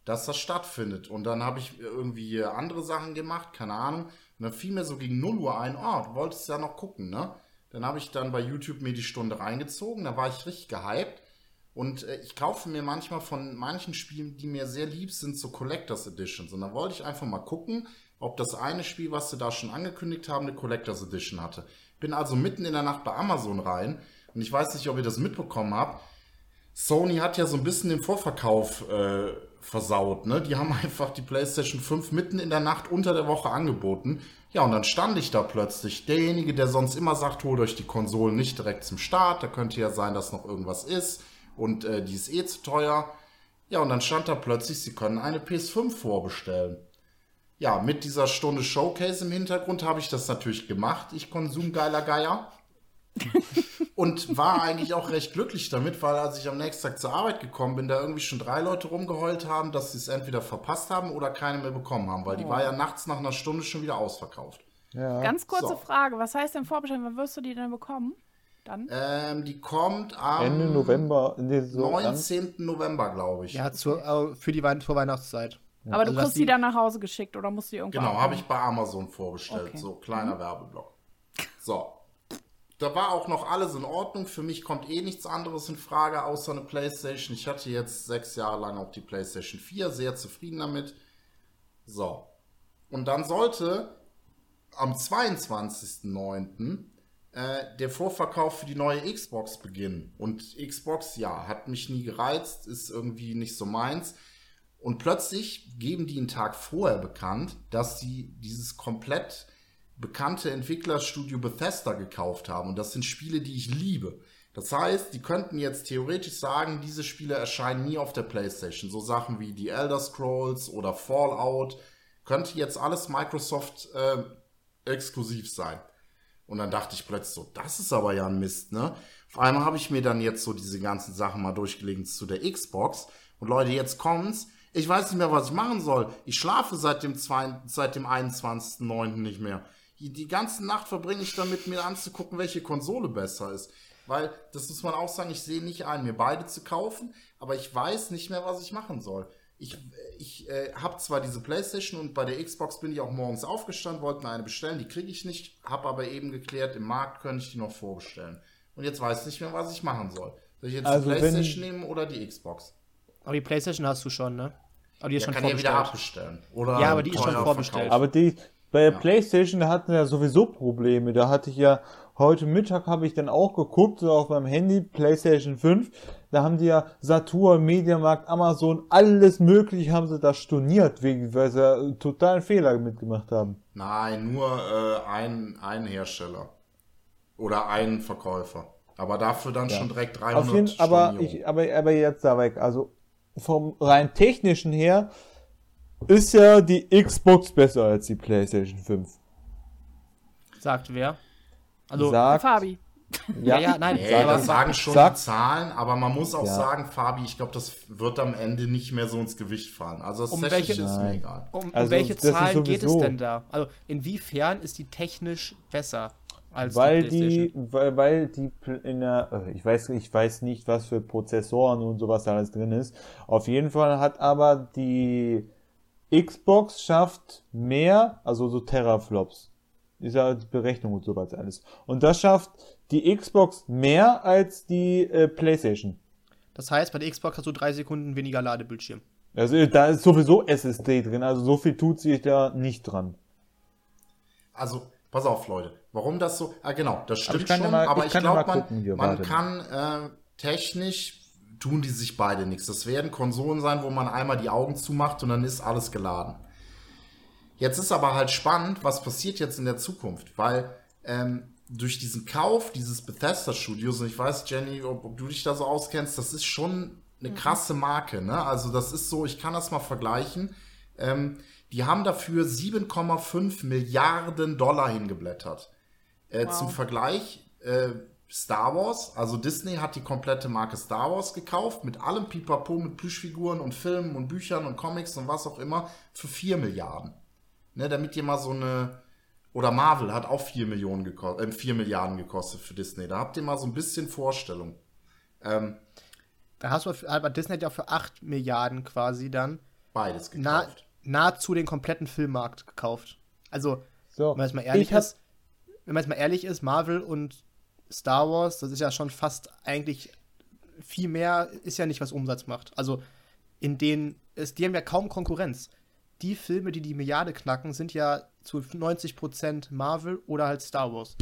dass das stattfindet. Und dann habe ich irgendwie andere Sachen gemacht, keine Ahnung. Und dann fiel mir so gegen 0 Uhr ein, oh, du wolltest ja noch gucken, ne? Dann habe ich dann bei YouTube mir die Stunde reingezogen, da war ich richtig gehypt. Und äh, ich kaufe mir manchmal von manchen Spielen, die mir sehr lieb sind, so Collectors Editions. Und da wollte ich einfach mal gucken, ob das eine Spiel, was sie da schon angekündigt haben, eine Collectors Edition hatte. Bin also mitten in der Nacht bei Amazon rein und ich weiß nicht, ob ihr das mitbekommen habt. Sony hat ja so ein bisschen den Vorverkauf äh, versaut, ne? Die haben einfach die PlayStation 5 mitten in der Nacht unter der Woche angeboten. Ja, und dann stand ich da plötzlich. Derjenige, der sonst immer sagt, holt euch die Konsolen nicht direkt zum Start. Da könnte ja sein, dass noch irgendwas ist. Und äh, die ist eh zu teuer. Ja, und dann stand da plötzlich, sie können eine PS5 vorbestellen. Ja, mit dieser Stunde Showcase im Hintergrund habe ich das natürlich gemacht. Ich konsumgeiler Geier. Und war eigentlich auch recht glücklich damit, weil als ich am nächsten Tag zur Arbeit gekommen bin, da irgendwie schon drei Leute rumgeheult haben, dass sie es entweder verpasst haben oder keine mehr bekommen haben, weil die war ja nachts nach einer Stunde schon wieder ausverkauft. Ja. ganz kurze So. Frage. Was heißt denn vorbestellen? Wann wirst du die denn bekommen? Dann? Ähm, die kommt am Ende November. Nee, so ganz- 19. November, glaube ich. Ja, zur, äh, für die Wein Vorweihnachtszeit. Aber du also, kriegst die dann nach Hause geschickt oder musst du die irgendwo Genau, habe ich bei Amazon vorbestellt. Okay. So, kleiner Werbeblock. So. Da war auch noch alles in Ordnung. Für mich kommt eh nichts anderes in Frage außer eine Playstation. Ich hatte jetzt sechs Jahre lang auch die Playstation 4, sehr zufrieden damit. So. Und dann sollte am 22.09. Äh, der Vorverkauf für die neue Xbox beginnen. Und Xbox, ja, hat mich nie gereizt, ist irgendwie nicht so meins. Und plötzlich geben die einen Tag vorher bekannt, dass sie dieses komplett bekannte Entwicklerstudio Bethesda gekauft haben. Und das sind Spiele, die ich liebe. Das heißt, die könnten jetzt theoretisch sagen, diese Spiele erscheinen nie auf der PlayStation. So Sachen wie die Elder Scrolls oder Fallout. Könnte jetzt alles Microsoft äh, exklusiv sein. Und dann dachte ich plötzlich so, das ist aber ja ein Mist, ne? Auf einmal habe ich mir dann jetzt so diese ganzen Sachen mal durchgelegen zu der Xbox. Und Leute, jetzt kommt's. Ich weiß nicht mehr, was ich machen soll. Ich schlafe seit dem, seit dem 21.09. nicht mehr. Die, die ganze Nacht verbringe ich damit, mir anzugucken, welche Konsole besser ist. Weil, das muss man auch sagen, ich sehe nicht ein, mir beide zu kaufen, aber ich weiß nicht mehr, was ich machen soll. Ich, ich äh, habe zwar diese Playstation und bei der Xbox bin ich auch morgens aufgestanden, wollte mir eine bestellen, die kriege ich nicht, habe aber eben geklärt, im Markt könnte ich die noch vorbestellen. Und jetzt weiß ich nicht mehr, was ich machen soll. Soll ich jetzt Also die Playstation nehmen oder die Xbox? Aber die Playstation hast du schon, ne? Aber die ist Ja, schon kann ja wieder vorbestellt. abbestellen. Oder Ja, aber die ist schon vorbestellt. Aber die, bei der Playstation, da hatten wir ja sowieso Probleme. Da hatte ich ja, heute Mittag habe ich dann auch geguckt, so auf meinem Handy, Playstation 5. Da haben die ja Saturn, Mediamarkt, Amazon, alles mögliche haben sie da storniert, wegen, weil sie ja totalen Fehler mitgemacht haben. Nein, nur äh, ein, ein Hersteller. Oder ein Verkäufer. Aber dafür dann schon direkt 300 Auf jeden, aber ich, aber, aber jetzt da weg. Also, vom rein technischen her ist ja die Xbox besser als die Playstation 5. Sagt wer? Also, Sagt, Fabi. ja, ja, nein. Nee, aber das sagen schon sag- die Zahlen, aber man muss auch Ja. sagen, Fabi, ich glaube, das wird am Ende nicht mehr so ins Gewicht fallen. Also das Um welche- ist mir egal. um, um Also, welche Zahlen geht es denn da? Also, inwiefern ist die technisch besser als weil die die, Playstation? weil, weil die Pl- in der, äh, ich weiß, ich weiß nicht, was für Prozessoren und sowas da alles drin ist. Auf jeden Fall hat aber die Xbox schafft mehr, also so Teraflops. Ist ja die Berechnung und sowas alles. Und das schafft die Xbox mehr als die äh, PlayStation. Das heißt, bei der Xbox hast du drei Sekunden weniger Ladebildschirm. Also da ist sowieso SSD drin, also so viel tut sich da nicht dran. Also, pass auf, Leute. Warum das so? Ah, genau, das stimmt schon, mal- aber ich ich glaube, mal man, gucken hier, man kann äh, technisch tun die sich beide nichts. Das werden Konsolen sein, wo man einmal die Augen zumacht und dann ist alles geladen. Jetzt ist aber halt spannend, was passiert jetzt in der Zukunft, weil ähm, durch diesen Kauf dieses Bethesda-Studios, und ich weiß, Jenny, ob, ob, du dich da so auskennst, das ist schon eine krasse Marke. Ne? Also das ist so, ich kann das mal vergleichen. Ähm, die haben dafür 7,5 Milliarden Dollar hingeblättert. Äh, wow. Zum Vergleich, äh, Star Wars, also Disney hat die komplette Marke Star Wars gekauft, mit allem Pipapo, mit Plüschfiguren und Filmen und Büchern und Comics und was auch immer, für 4 Milliarden. Ne, damit ihr mal so eine, oder Marvel hat auch 4 Millionen gekostet, äh, 4 Milliarden gekostet für Disney. Da habt ihr mal so ein bisschen Vorstellung. Ähm, da hast du, aber Disney hat ja auch für 8 Milliarden quasi dann beides gekauft. Na, nahezu den kompletten Filmmarkt gekauft. Also, so, wenn man jetzt mal ehrlich ist, wenn man jetzt mal ehrlich ist, Marvel und Star Wars, das ist ja schon fast eigentlich viel mehr, ist ja nicht, was Umsatz macht. Also in denen, ist, die haben ja kaum Konkurrenz. Die Filme, die die Milliarde knacken, sind ja zu 90% Marvel oder halt Star Wars.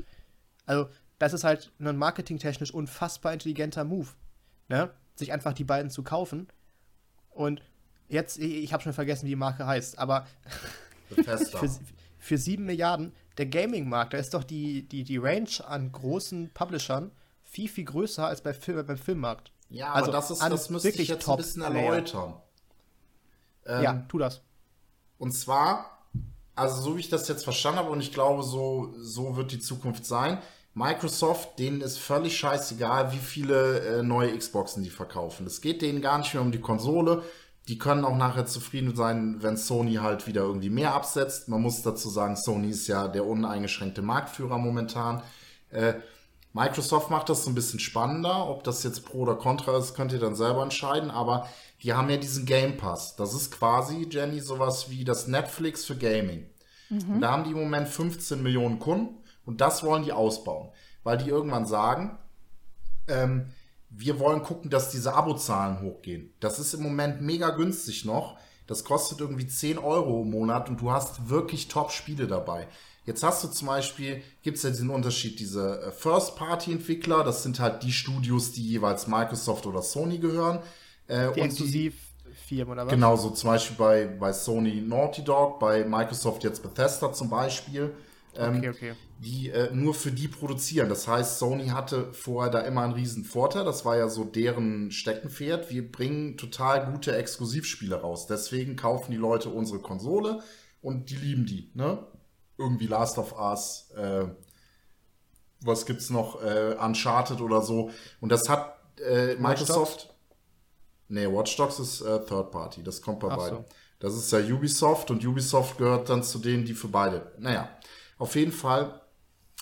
Also das ist halt ein marketingtechnisch unfassbar intelligenter Move, ne? sich einfach die beiden zu kaufen. Und jetzt, ich habe schon vergessen, wie die Marke heißt, aber für, für 7 Milliarden der Gaming-Markt, da ist doch die, die, die Range an großen Publishern viel, viel größer als bei Film, beim Filmmarkt. Ja, also das ist, das müsste ich jetzt ein bisschen erläutern. Ähm, ja, tu das. Und zwar, also so wie ich das jetzt verstanden habe, und ich glaube, so, so wird die Zukunft sein. Microsoft, denen ist völlig scheißegal, wie viele äh, neue Xboxen die verkaufen. Es geht denen gar nicht mehr um die Konsole, die können auch nachher zufrieden sein, wenn Sony halt wieder irgendwie mehr absetzt. Man muss dazu sagen, Sony ist ja der uneingeschränkte Marktführer momentan. Äh, Microsoft macht das so ein bisschen spannender. Ob das jetzt Pro oder Contra ist, könnt ihr dann selber entscheiden. Aber die haben ja diesen Game Pass. Das ist quasi, Jenny, sowas wie das Netflix für Gaming. Mhm. Und da haben die im Moment 15 Millionen Kunden und das wollen die ausbauen. Weil die irgendwann sagen, ähm, wir wollen gucken, dass diese Abozahlen hochgehen. Das ist im Moment mega günstig noch. Das kostet irgendwie 10 Euro im Monat und du hast wirklich Top-Spiele dabei. Jetzt hast du zum Beispiel, gibt es ja diesen Unterschied, diese äh, First-Party-Entwickler, das sind halt die Studios, die jeweils Microsoft oder Sony gehören. Äh, die exklusiv Firmen oder was? Genau, so zum Beispiel bei, bei Sony Naughty Dog, bei Microsoft jetzt Bethesda zum Beispiel. Ähm, okay, okay. die äh, nur für die produzieren. Das heißt, Sony hatte vorher da immer einen riesen Vorteil. Das war ja so deren Steckenpferd. Wir bringen total gute Exklusivspiele raus. Deswegen kaufen die Leute unsere Konsole und die lieben die. Ne? Irgendwie Last of Us, äh, was gibt's noch? Äh, Uncharted oder so. Und das hat äh, Microsoft. Nee, Watch Dogs ist äh, Third Party. Das kommt bei Ach beiden. So. Das ist ja Ubisoft und Ubisoft gehört dann zu denen, die für beide. Naja. Auf jeden Fall,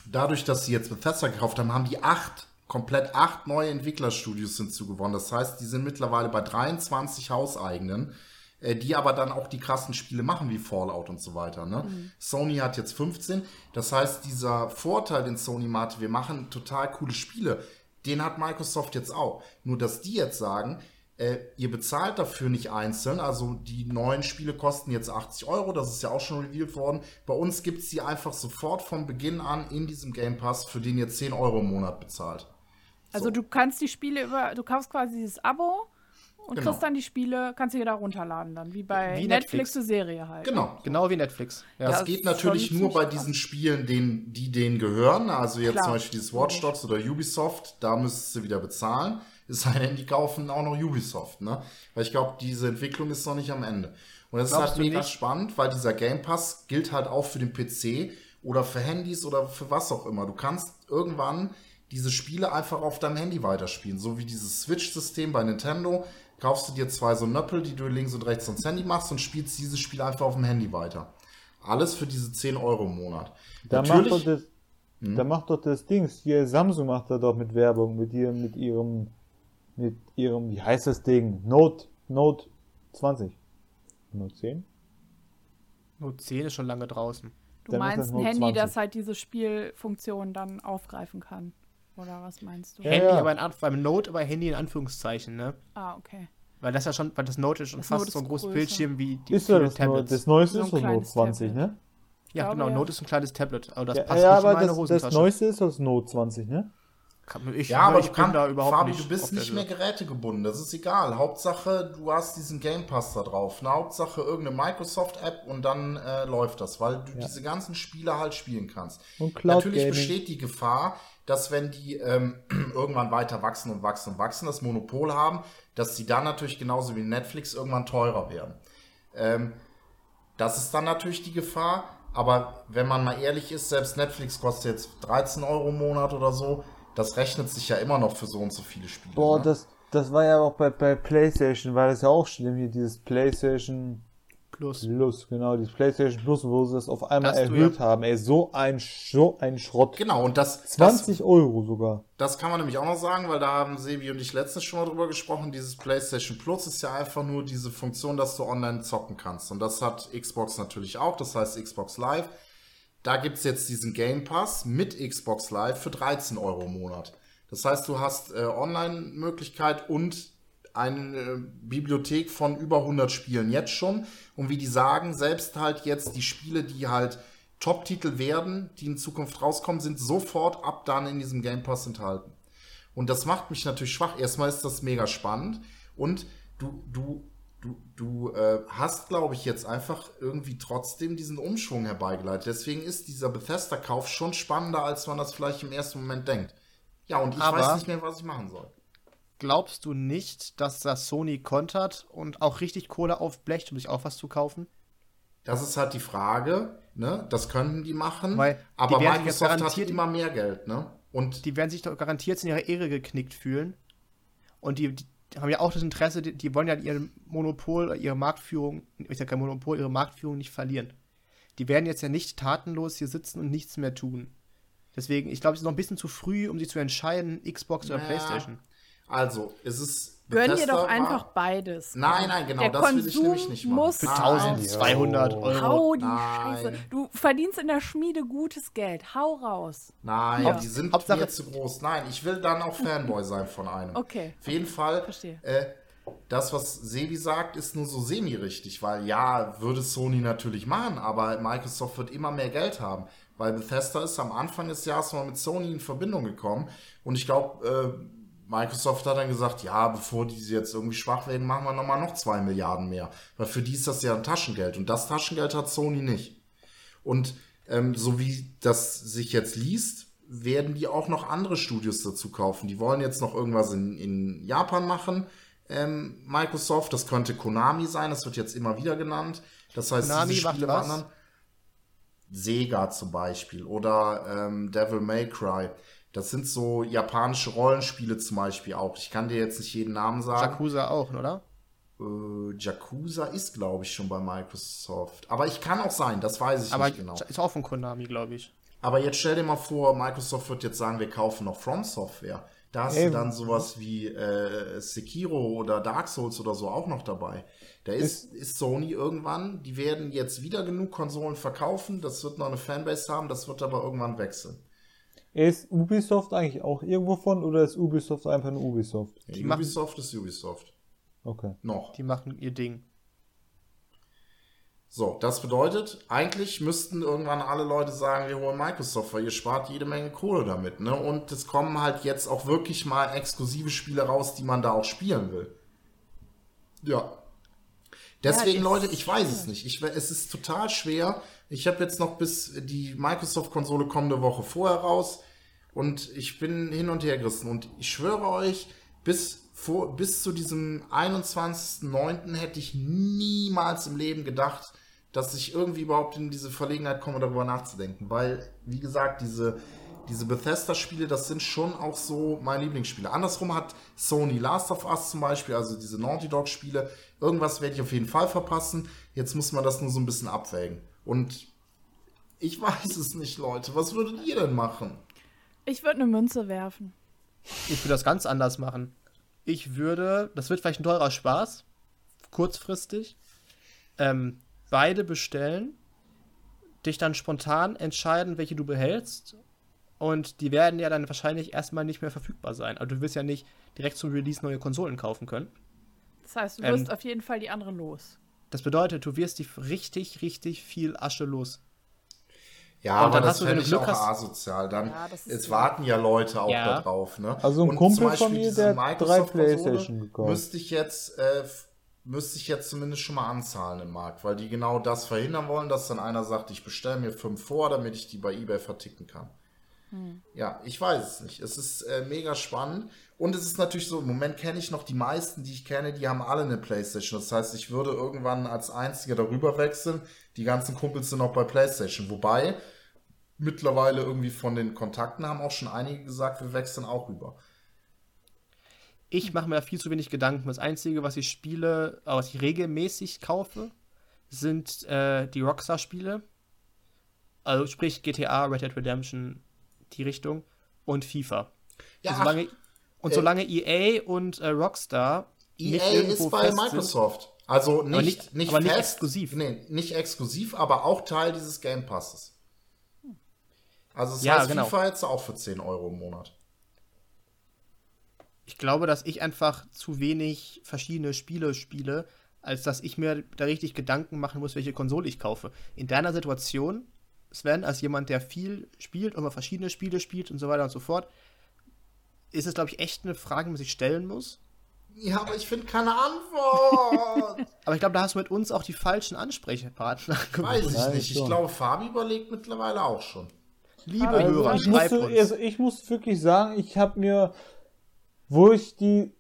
dadurch, dass sie jetzt Bethesda gekauft haben, haben die acht, komplett acht neue Entwicklerstudios hinzugewonnen. Das heißt, die sind mittlerweile bei 23 hauseigenen, äh, die aber dann auch die krassen Spiele machen, wie Fallout und so weiter. Ne? Mhm. Sony hat jetzt 15. Das heißt, dieser Vorteil, den Sony hatte, wir machen total coole Spiele, den hat Microsoft jetzt auch. Nur, dass die jetzt sagen, äh, ihr bezahlt dafür nicht einzeln. Also die neuen Spiele kosten jetzt 80 Euro, das ist ja auch schon revealed worden. Bei uns gibt es die einfach sofort von Beginn an in diesem Game Pass, für den ihr 10 Euro im Monat bezahlt. Also so. du kannst die Spiele über, du kaufst quasi dieses Abo und genau. kriegst dann die Spiele, kannst du wieder runterladen dann, wie bei wie Netflix, eine Serie halt. Genau, genau wie Netflix. Ja. Das, das geht natürlich nur bei diesen Spielen, denen, die denen gehören. Also jetzt Klar. zum Beispiel dieses Watch Dogs oder Ubisoft, da müsstest du wieder bezahlen. Es sei denn, die kaufen auch noch Ubisoft, ne? Weil ich glaube, diese Entwicklung ist noch nicht am Ende. Und das Glaubst ist halt mega nicht? spannend, weil dieser Game Pass gilt halt auch für den PC oder für Handys oder für was auch immer. Du kannst irgendwann diese Spiele einfach auf deinem Handy weiterspielen. So wie dieses Switch-System bei Nintendo. Kaufst du dir zwei so Nöppel, die du links und rechts ans Handy machst und spielst dieses Spiel einfach auf dem Handy weiter. Alles für diese 10 Euro im Monat. Da Natürlich, macht doch das, hm? da macht doch das Dings. Hier Samsung macht da doch mit Werbung, mit ihrem, mit ihrem mit ihrem, wie heißt das Ding? Note, Note 20. Note 10? Note 10 ist schon lange draußen. Du dann meinst ein Handy, 20. das halt diese Spielfunktion dann aufgreifen kann? Oder was meinst du? Handy, ja. aber in, beim Note, aber Handy in Anführungszeichen, ne? Ah, okay. Weil das ja schon, weil das Note ist schon das fast Note so ein großes größer. Bildschirm wie die ist das Tablets. Das neueste ist so Note 20, Tablet. ne? Ja, glaube, genau. Ja. Note ist ein kleines Tablet. Aber das ja, passt ja, aber das, das neueste ist das Note 20, ne? Ich, Ja, aber ich du, kann, da überhaupt Fabi, nicht du bist nicht mehr gerätegebunden. Das ist egal. Hauptsache, du hast diesen Game Pass da drauf. Na, Hauptsache irgendeine Microsoft-App und dann äh, läuft das, weil du diese ganzen Spiele halt spielen kannst. Und Cloud Natürlich Gaming. besteht die Gefahr, dass wenn die ähm, irgendwann weiter wachsen und wachsen und wachsen, das Monopol haben, dass die dann natürlich genauso wie Netflix irgendwann teurer werden. Ähm, das ist dann natürlich die Gefahr. Aber wenn man mal ehrlich ist, selbst Netflix kostet jetzt 13 Euro im Monat oder so. Das rechnet sich ja immer noch für so und so viele Spiele. Boah, ne? das, das war ja auch bei, bei PlayStation, war das ja auch schlimm hier, dieses PlayStation Plus. Plus, genau, dieses PlayStation Plus, wo sie das auf einmal Hast du erhöht ja- haben. Ey, so ein, so ein Schrott. Genau, und das, das, 20 Euro sogar. das kann man nämlich auch noch sagen, weil da haben Sebi und ich letztens schon mal drüber gesprochen. Dieses PlayStation Plus ist ja einfach nur diese Funktion, dass du online zocken kannst. Und das hat Xbox natürlich auch, das heißt Xbox Live. Da gibt's jetzt diesen Game Pass mit Xbox Live für 13 Euro im Monat. Das heißt, du hast äh, Online-Möglichkeit und eine äh, Bibliothek von über 100 Spielen jetzt schon. Und wie die sagen, selbst halt jetzt die Spiele, die halt Top-Titel werden, die in Zukunft rauskommen, sind sofort ab dann in diesem Game Pass enthalten. Und das macht mich natürlich schwach. Erstmal ist das mega spannend und du, du, du, du äh, hast, glaube ich, jetzt einfach irgendwie trotzdem diesen Umschwung herbeigeleitet. Deswegen ist dieser Bethesda-Kauf schon spannender, als man das vielleicht im ersten Moment denkt. Ja, und ich Aber- weiß nicht mehr, was ich machen soll. Glaubst du nicht, dass das Sony kontert und auch richtig Kohle aufblecht, um sich auch was zu kaufen? Das ist halt die Frage, ne? Das könnten die machen, Weil die aber Microsoft hat garantiert- immer mehr Geld, ne? Und Die werden sich doch garantiert in ihrer Ehre geknickt fühlen. Und die haben ja auch das Interesse, die, die wollen ja ihr Monopol, ihre Marktführung, ich sag kein Monopol, ihre Marktführung nicht verlieren. Die werden jetzt ja nicht tatenlos hier sitzen und nichts mehr tun. Deswegen, ich glaube, es ist noch ein bisschen zu früh, um sich zu entscheiden, Xbox oder. Playstation. Also, es ist Gönn dir doch war- einfach beides. Nein, nein, genau, Der das will ich Konsum nämlich nicht machen. muss Für Nein. 1200 Euro. Hau die Nein. Scheiße. Du verdienst in der Schmiede gutes Geld. Hau raus. Nein, Ja. die sind Hauptsache- mir zu groß. Nein, ich will dann auch Fanboy sein von einem. Okay. Auf jeden Fall, Verstehe. äh, das, was Sebi sagt, ist nur so semi-richtig, weil ja, würde Sony natürlich machen, aber Microsoft wird immer mehr Geld haben. Weil Bethesda ist am Anfang des Jahres mal mit Sony in Verbindung gekommen und ich glaube, äh, Microsoft hat dann gesagt, ja, bevor die jetzt irgendwie schwach werden, machen wir nochmal noch zwei Milliarden mehr. Weil für die ist das ja ein Taschengeld und das Taschengeld hat Sony nicht. Und ähm, so wie das sich jetzt liest, werden die auch noch andere Studios dazu kaufen. Die wollen jetzt noch irgendwas in, in Japan machen. Ähm, Microsoft, das könnte Konami sein, das wird jetzt immer wieder genannt. Das heißt, Konami diese Spiele wandern. Sega zum Beispiel oder ähm, Devil May Cry. Das sind so japanische Rollenspiele zum Beispiel auch. Ich kann dir jetzt nicht jeden Namen sagen. Yakuza auch, oder? Äh, Yakuza ist, glaube ich, schon bei Microsoft. Aber ich kann auch sein, das weiß ich Aber nicht genau. ist auch von Konami, glaube ich. Aber jetzt stell dir mal vor, Microsoft wird jetzt sagen, wir kaufen noch From Software. Da hast Ey, du dann sowas wie äh, Sekiro oder Dark Souls oder so auch noch dabei. Da ist, ist Sony irgendwann, die werden jetzt wieder genug Konsolen verkaufen, das wird noch eine Fanbase haben, das wird aber irgendwann wechseln. Ist Ubisoft eigentlich auch irgendwo von oder ist Ubisoft einfach nur Ubisoft? Die machen- Ubisoft ist Ubisoft. Okay. Noch. Die machen ihr Ding. So, das bedeutet, eigentlich müssten irgendwann alle Leute sagen, wir holen Microsoft, weil ihr spart jede Menge Kohle damit, ne? Und es kommen halt jetzt auch wirklich mal exklusive Spiele raus, die man da auch spielen will. Ja. Deswegen, Ja, Leute, ich weiß es nicht. Ich, es ist total schwer. Ich habe jetzt noch bis die Microsoft-Konsole kommende Woche vorher raus und ich bin hin und her gerissen. Und ich schwöre euch, bis, vor, bis zu diesem 21.09. hätte ich niemals im Leben gedacht, dass ich irgendwie überhaupt in diese Verlegenheit komme, darüber nachzudenken. Weil, wie gesagt, diese, diese Bethesda-Spiele, das sind schon auch so meine Lieblingsspiele. Andersrum hat Sony Last of Us zum Beispiel, also diese Naughty Dog-Spiele, irgendwas werde ich auf jeden Fall verpassen. Jetzt muss man das nur so ein bisschen abwägen. Und ich weiß es nicht, Leute. Was würdet ihr denn machen? Ich würde eine Münze werfen. Ich würde das ganz anders machen. Ich würde, das wird vielleicht ein teurer Spaß, kurzfristig, ähm, beide bestellen, dich dann spontan entscheiden, welche du behältst. Und die werden ja dann wahrscheinlich erstmal nicht mehr verfügbar sein. Also du wirst ja nicht direkt zum Release neue Konsolen kaufen können. Das heißt, du Ähm, wirst auf jeden Fall die anderen los. Das bedeutet, du wirst die richtig, richtig viel Asche los. Ja, Und aber dann das du ich Glück auch hast- asozial. Dann, Ja, es warten ja Leute auch Ja. da drauf. Ne? Also ein Und Kumpel zum Beispiel von mir, diese der hat drei PlayStation gekauft. Müsste ich jetzt, äh, müsste ich jetzt zumindest schon mal anzahlen im Markt, weil die genau das verhindern wollen, dass dann einer sagt, ich bestelle mir fünf vor, damit ich die bei eBay verticken kann. Ja, ich weiß es nicht. Es ist äh, mega spannend. Und es ist natürlich so, im Moment kenne ich noch die meisten, die ich kenne, die haben alle eine Playstation. Das heißt, ich würde irgendwann als einziger darüber wechseln. Die ganzen Kumpels sind noch bei Playstation. Wobei, mittlerweile irgendwie von den Kontakten haben auch schon einige gesagt, wir wechseln auch rüber. Ich mache mir da viel zu wenig Gedanken. Das Einzige, was ich spiele, äh, was ich regelmäßig kaufe, sind äh, die Rockstar-Spiele. Also sprich GTA, Red Dead Redemption, die Richtung. Und FIFA. Ja, und solange, und äh, solange EA und äh, Rockstar EA ist bei fest sind- Microsoft. Also nicht, nicht- nicht, aber nicht fest, exklusiv. Nee, nicht exklusiv, aber auch Teil dieses Game Passes. Also das Ja, heißt, genau. FIFA jetzt auch für 10 Euro im Monat. Ich glaube, dass ich einfach zu wenig verschiedene Spiele spiele, als dass ich mir da richtig Gedanken machen muss, welche Konsole ich kaufe. In deiner Situation, Sven, als jemand, der viel spielt und mal verschiedene Spiele spielt und so weiter und so fort, ist es, glaube ich, echt eine Frage, die man sich stellen muss. Ja, aber ich finde keine Antwort. Aber ich glaube, da hast du mit uns auch die falschen Ansprechpartner Weiß gefunden. ich nicht. Ich glaube, Fabi überlegt mittlerweile auch schon. Liebe Also, Hörer, ich, schreibt musste, uns. also ich muss wirklich sagen, ich habe mir, wo ich die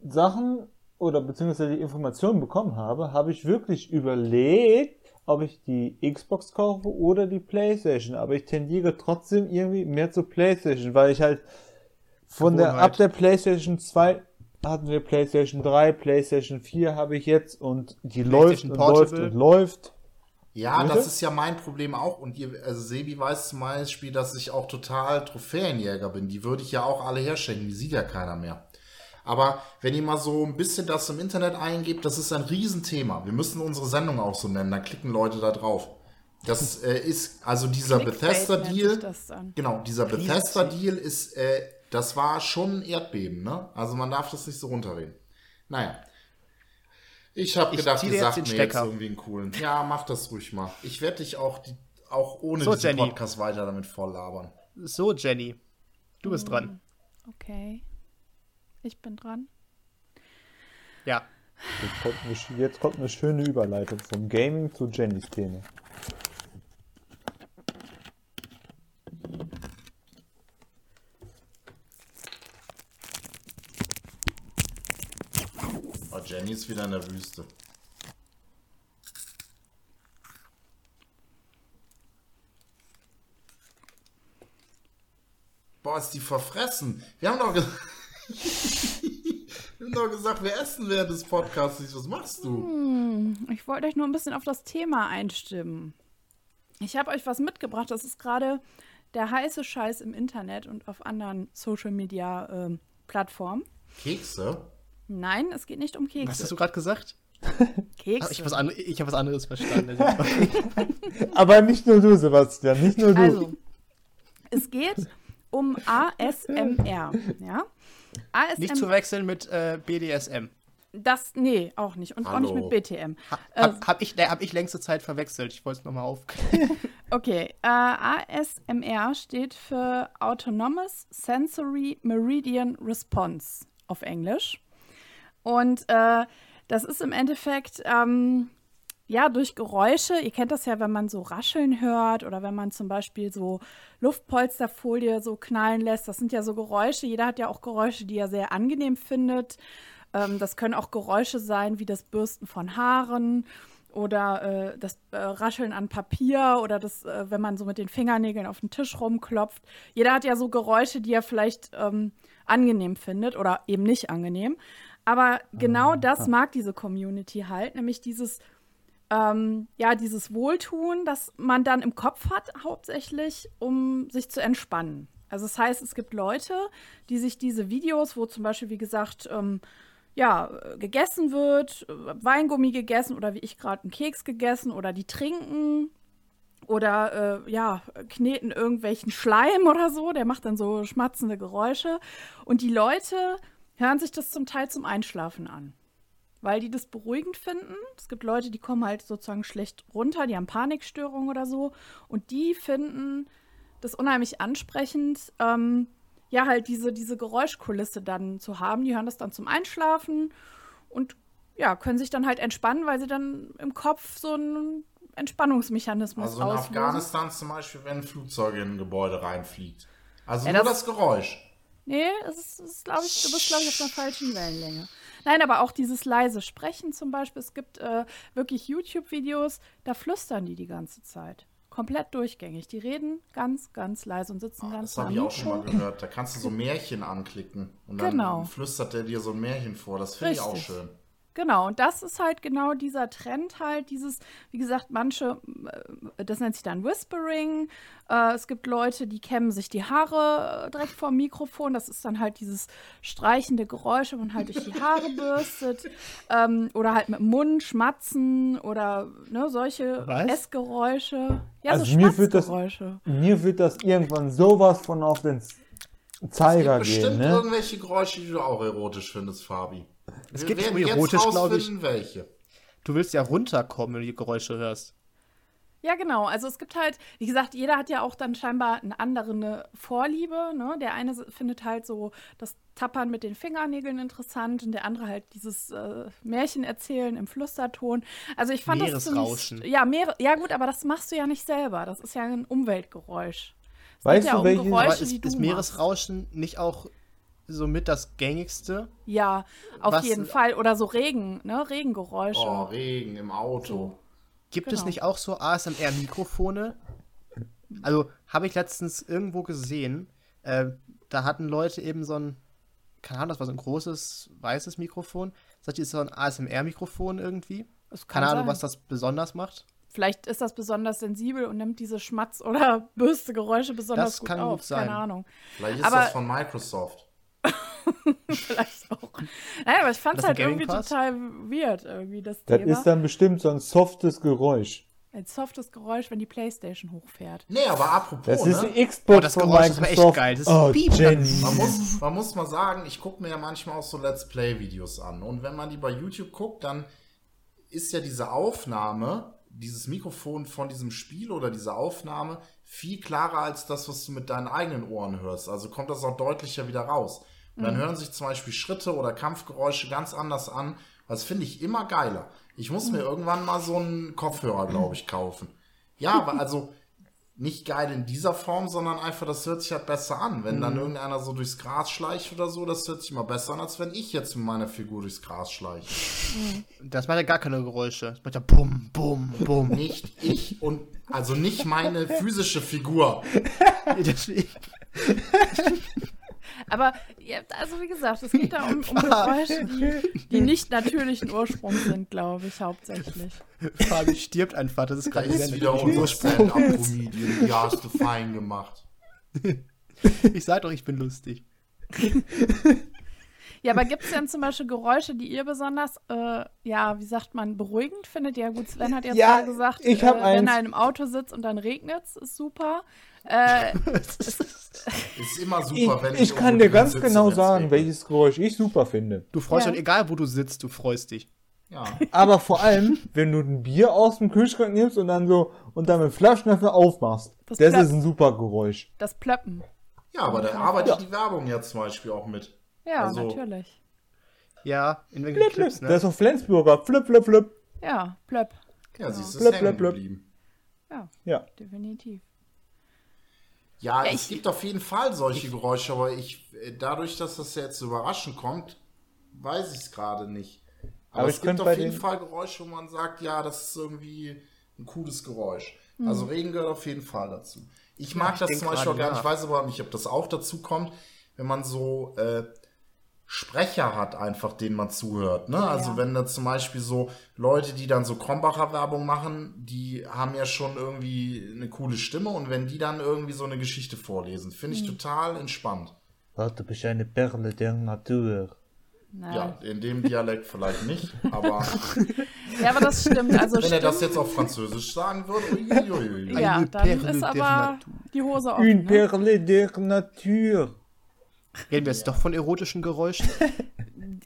Sachen oder beziehungsweise die Informationen bekommen habe, habe ich wirklich überlegt, ob ich die Xbox kaufe oder die Playstation. Aber ich tendiere trotzdem irgendwie mehr zur Playstation, weil ich halt von der, ab der Playstation 2 hatten wir Playstation 3, Playstation 4 habe ich jetzt und die läuft und läuft Portable. und läuft. Ja, Bitte? das ist ja mein Problem auch. Und ihr, also Sebi weiß zum Beispiel, dass ich auch total Trophäenjäger bin. Die würde ich ja auch alle herschenken. Die sieht ja keiner mehr. Aber wenn ihr mal so ein bisschen das im Internet eingebt, das ist ein Riesenthema. Wir müssen unsere Sendung auch so nennen. Da klicken Leute da drauf. Das äh, ist, also dieser Bethesda-Deal. das dann. Genau, dieser Bethesda-Deal ist, äh, das war schon ein Erdbeben, ne? Also man darf das nicht so runterreden. Naja. Ich habe gedacht, ihr jetzt sagt den mir jetzt Stecker. irgendwie einen coolen. Ja, mach das ruhig mal. Ich werde dich auch, die, auch ohne So, diesen Jenny. Podcast weiter damit voll labern. So, Jenny, du bist dran. Okay. Ich bin dran. Ja. Jetzt kommt, eine, jetzt kommt eine schöne Überleitung vom Gaming zu Jennys Thema. Oh, Jenny ist wieder in der Wüste. Boah, ist die verfressen. Wir haben doch, ge wir haben doch gesagt, wir essen während des Podcasts nicht. Was machst du? Ich wollte euch nur ein bisschen auf das Thema einstimmen. Ich habe euch was mitgebracht. Das ist gerade der heiße Scheiß im Internet und auf anderen Social Media ähm, Plattformen. Kekse? Nein, es geht nicht um Was hast Kekse. du gerade gesagt? Kekse. Ich habe was, ich hab was anderes verstanden. Aber nicht nur du, Sebastian, nicht nur du. Also, es geht um ASMR. Ja? Nicht zu wechseln mit äh, BDSM. das, nee, auch nicht. Und auch nicht Hallo. mit BTM. Äh, Hab, hab, ich, äh, hab ich längste Zeit verwechselt. Ich wollte es nochmal aufklären. Okay, äh, ASMR steht für Autonomous Sensory Meridian Response auf Englisch. Und äh, das ist im Endeffekt, ähm, ja, durch Geräusche, ihr kennt das ja, wenn man so Rascheln hört oder wenn man zum Beispiel so Luftpolsterfolie so knallen lässt. Das sind ja so Geräusche. Jeder hat ja auch Geräusche, die er sehr angenehm findet. Ähm, das können auch Geräusche sein, wie das Bürsten von Haaren oder äh, das äh, Rascheln an Papier oder das, äh, wenn man so mit den Fingernägeln auf den Tisch rumklopft. Jeder hat ja so Geräusche, die er vielleicht ähm, angenehm findet oder eben nicht angenehm. Aber genau das mag diese Community halt, nämlich dieses, ähm, ja, dieses Wohltun, das man dann im Kopf hat, hauptsächlich, um sich zu entspannen. Also das heißt, es gibt Leute, die sich diese Videos, wo zum Beispiel, wie gesagt, ähm, ja, gegessen wird, äh, Weingummi gegessen oder wie ich gerade einen Keks gegessen oder die trinken oder äh, ja, kneten irgendwelchen Schleim oder so, der macht dann so schmatzende Geräusche und die Leute hören sich das zum Teil zum Einschlafen an. Weil die das beruhigend finden. Es gibt Leute, die kommen halt sozusagen schlecht runter, die haben Panikstörungen oder so. Und die finden das unheimlich ansprechend, ähm, ja, halt diese, diese Geräuschkulisse dann zu haben. Die hören das dann zum Einschlafen und ja, können sich dann halt entspannen, weil sie dann im Kopf so einen Entspannungsmechanismus Also in auslösen. Afghanistan zum Beispiel, wenn ein Flugzeug in ein Gebäude reinfliegt. Also Ja, nur das- das Geräusch. Nee, es ist, ist glaube ich, du bist, glaube ich, auf der falschen Wellenlänge. Nein, aber auch dieses leise Sprechen zum Beispiel. Es gibt äh, wirklich YouTube-Videos, da flüstern die die ganze Zeit. Komplett durchgängig. Die reden ganz, ganz leise und sitzen ganz Das habe ich auch schon mal gehört. Da kannst du so Märchen anklicken. Und dann Genau. flüstert der dir so ein Märchen vor. Das finde ich auch schön. Genau, und das ist halt genau dieser Trend halt, dieses, wie gesagt, manche, äh, das nennt sich dann Whispering. Äh, es gibt Leute, die kämmen sich die Haare äh, direkt vor dem Mikrofon. Das ist dann halt dieses streichende Geräusch, wenn man halt durch die Haare bürstet. Ähm, oder halt mit dem Mund schmatzen oder ne, solche Was? Essgeräusche. Ja, Also so mir wird das- Schmatzgeräusche. Mir wird das irgendwann sowas von auf den Zeiger Es gibt gehen, bestimmt ne? irgendwelche Geräusche, die du auch erotisch findest, Fabi. Es geht um jetzt erotisch, glaub ich. welche. Du willst ja runterkommen, wenn du die Geräusche hörst. Ja, genau. Also es gibt halt, wie gesagt, jeder hat ja auch dann scheinbar eine andere eine Vorliebe. Ne? Der eine findet halt so das Tappern mit den Fingernägeln interessant und der andere halt dieses äh, Märchen erzählen im Flüsterton. Also ich fand das Meeresrauschen. ziemlich, ja, Meere, ja gut, aber das machst du ja nicht selber. Das ist ja ein Umweltgeräusch. Es Weißt ja du, um welches- Geräusche, ist, die du ist machst. Meeresrauschen nicht auch somit das gängigste? Ja, auf Was- jeden Fall. Oder so Regen, ne? Regengeräusche. Oh, Regen im Auto. Gibt es Genau. nicht auch so ASMR-Mikrofone? Also habe ich letztens irgendwo gesehen, äh, da hatten Leute eben so ein, keine Ahnung, das war so ein großes weißes Mikrofon. Das ist so ein ASMR-Mikrofon irgendwie. Es kann Keine Ahnung, sein. was das besonders macht. Vielleicht ist das besonders sensibel und nimmt diese Schmatz- oder Bürstegeräusche besonders Das gut kann auf. gut sein. Keine Ahnung. Vielleicht ist Aber- das von Microsoft. Vielleicht auch. Naja, aber ich fand es halt irgendwie total weird, irgendwie das, Das Thema. ist dann bestimmt so ein softes Geräusch. Ein softes Geräusch, wenn die Playstation hochfährt. Nee, aber apropos, Das ist ne? die Xbox Oh, das von Geräusch ist aber echt geil. Das oh, dann. Jenny. Man muss, man muss mal sagen, ich gucke mir ja manchmal auch so Let's Play-Videos an. Und wenn man die bei YouTube guckt, dann ist ja diese Aufnahme, dieses Mikrofon von diesem Spiel oder diese Aufnahme viel klarer als das, was du mit deinen eigenen Ohren hörst. Also kommt das auch deutlicher wieder raus. Und dann hören sich zum Beispiel Schritte oder Kampfgeräusche ganz anders an. Das finde ich immer geiler. Ich muss mir irgendwann mal so einen Kopfhörer, glaube ich, kaufen. Ja, aber also nicht geil in dieser Form, sondern einfach, das hört sich halt besser an. Wenn dann irgendeiner so durchs Gras schleicht oder so, das hört sich immer besser an, als wenn ich jetzt mit meiner Figur durchs Gras schleiche. Das macht ja gar keine Geräusche. Das macht ja bum, bum, bum. Nicht ich und also nicht meine physische Figur. Aber, ja, also wie gesagt, es geht da um, um Geräusche, die, die nicht natürlichen Ursprungs sind, glaube ich, hauptsächlich. Fabi stirbt einfach. Das ist gerade wieder unser Stand-Up-Comedian. Die hast du fein gemacht. Ich sag doch, ich bin lustig. Ja, aber gibt es denn zum Beispiel Geräusche, die ihr besonders, äh, ja, wie sagt man, beruhigend findet? Ja, gut, Sven hat jetzt Ja, gerade gesagt, ich äh, wenn er im Auto sitzt und dann regnet es, ist super. Äh, Ist immer super, Ich, wenn ich ich kann dir ganz sitze, genau sagen, regnet. welches Geräusch ich super finde. Du freust Ja. dich, egal wo du sitzt, du freust dich. Ja. Aber vor allem, wenn du ein Bier aus dem Kühlschrank nimmst und dann so und dann mit Flaschenöffner aufmachst. Das Das, ist ein super Geräusch. das Plöppen. ja, aber da arbeitet die Werbung ja zum Beispiel auch mit. Ja, Also- natürlich. Ja, in welchen Clips, Das ne? ist auf Flensburger. Flip, flip, flip. Ja, Plöpp. Ja, siehst du, blub, blub. geblieben. Ja, Ja. definitiv. Ja, Ja, es ich- gibt auf jeden Fall solche Geräusche, aber ich, äh, dadurch, dass das jetzt überraschend kommt, weiß ich es gerade nicht. Aber, Aber es ich gibt auf jeden den- Fall Geräusche, wo man sagt, ja, das ist irgendwie ein cooles Geräusch. Mhm. Also Regen gehört auf jeden Fall dazu. Ich mag ich das zum Beispiel auch gar nicht, ich weiß aber nicht, ob das auch dazu kommt, wenn man so äh, Sprecher hat, einfach denen man zuhört. Ne? Also Ja. wenn da zum Beispiel so Leute, die dann so Krombacher Werbung machen, die haben ja schon irgendwie eine coole Stimme und wenn die dann irgendwie so eine Geschichte vorlesen, finde Mhm. ich total entspannt. Warte, du bist eine Perle der Natur. Na, Ja, in dem Dialekt vielleicht nicht, aber ja, aber das stimmt. Also wenn er stimmt, das jetzt auf Französisch sagen würde, uiuiui. ja, dann Perle ist aber die Hose Une offen. Ne? Perle der Natur. Reden wir jetzt doch von erotischen Geräuschen?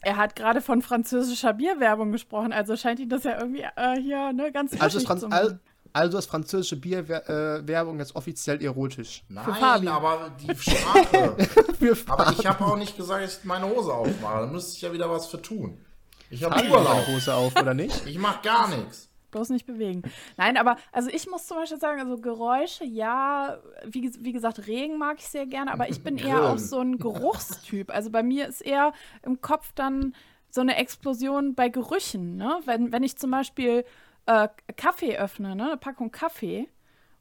Er hat gerade von französischer Bierwerbung gesprochen, also scheint ihn das ja irgendwie äh, hier ne, ganz Also ist, Franz zu al also ist französische Bierwerbung jetzt offiziell erotisch. Nein, Fabi. aber die Sprache. Aber ich habe auch nicht gesagt, dass ich meine Hose aufmache. Da müsste ich ja wieder was für tun. Ich habe Urlaub. Hose auf, oder nicht? Ich mach gar nichts. Bloß nicht bewegen. Nein, aber also ich muss zum Beispiel sagen, also Geräusche, ja, wie, wie gesagt, Regen mag ich sehr gerne, aber ich bin eher auch so ein Geruchstyp. Also bei mir ist eher im Kopf dann so eine Explosion bei Gerüchen. Ne? Wenn, wenn ich zum Beispiel äh, Kaffee öffne, ne? eine Packung Kaffee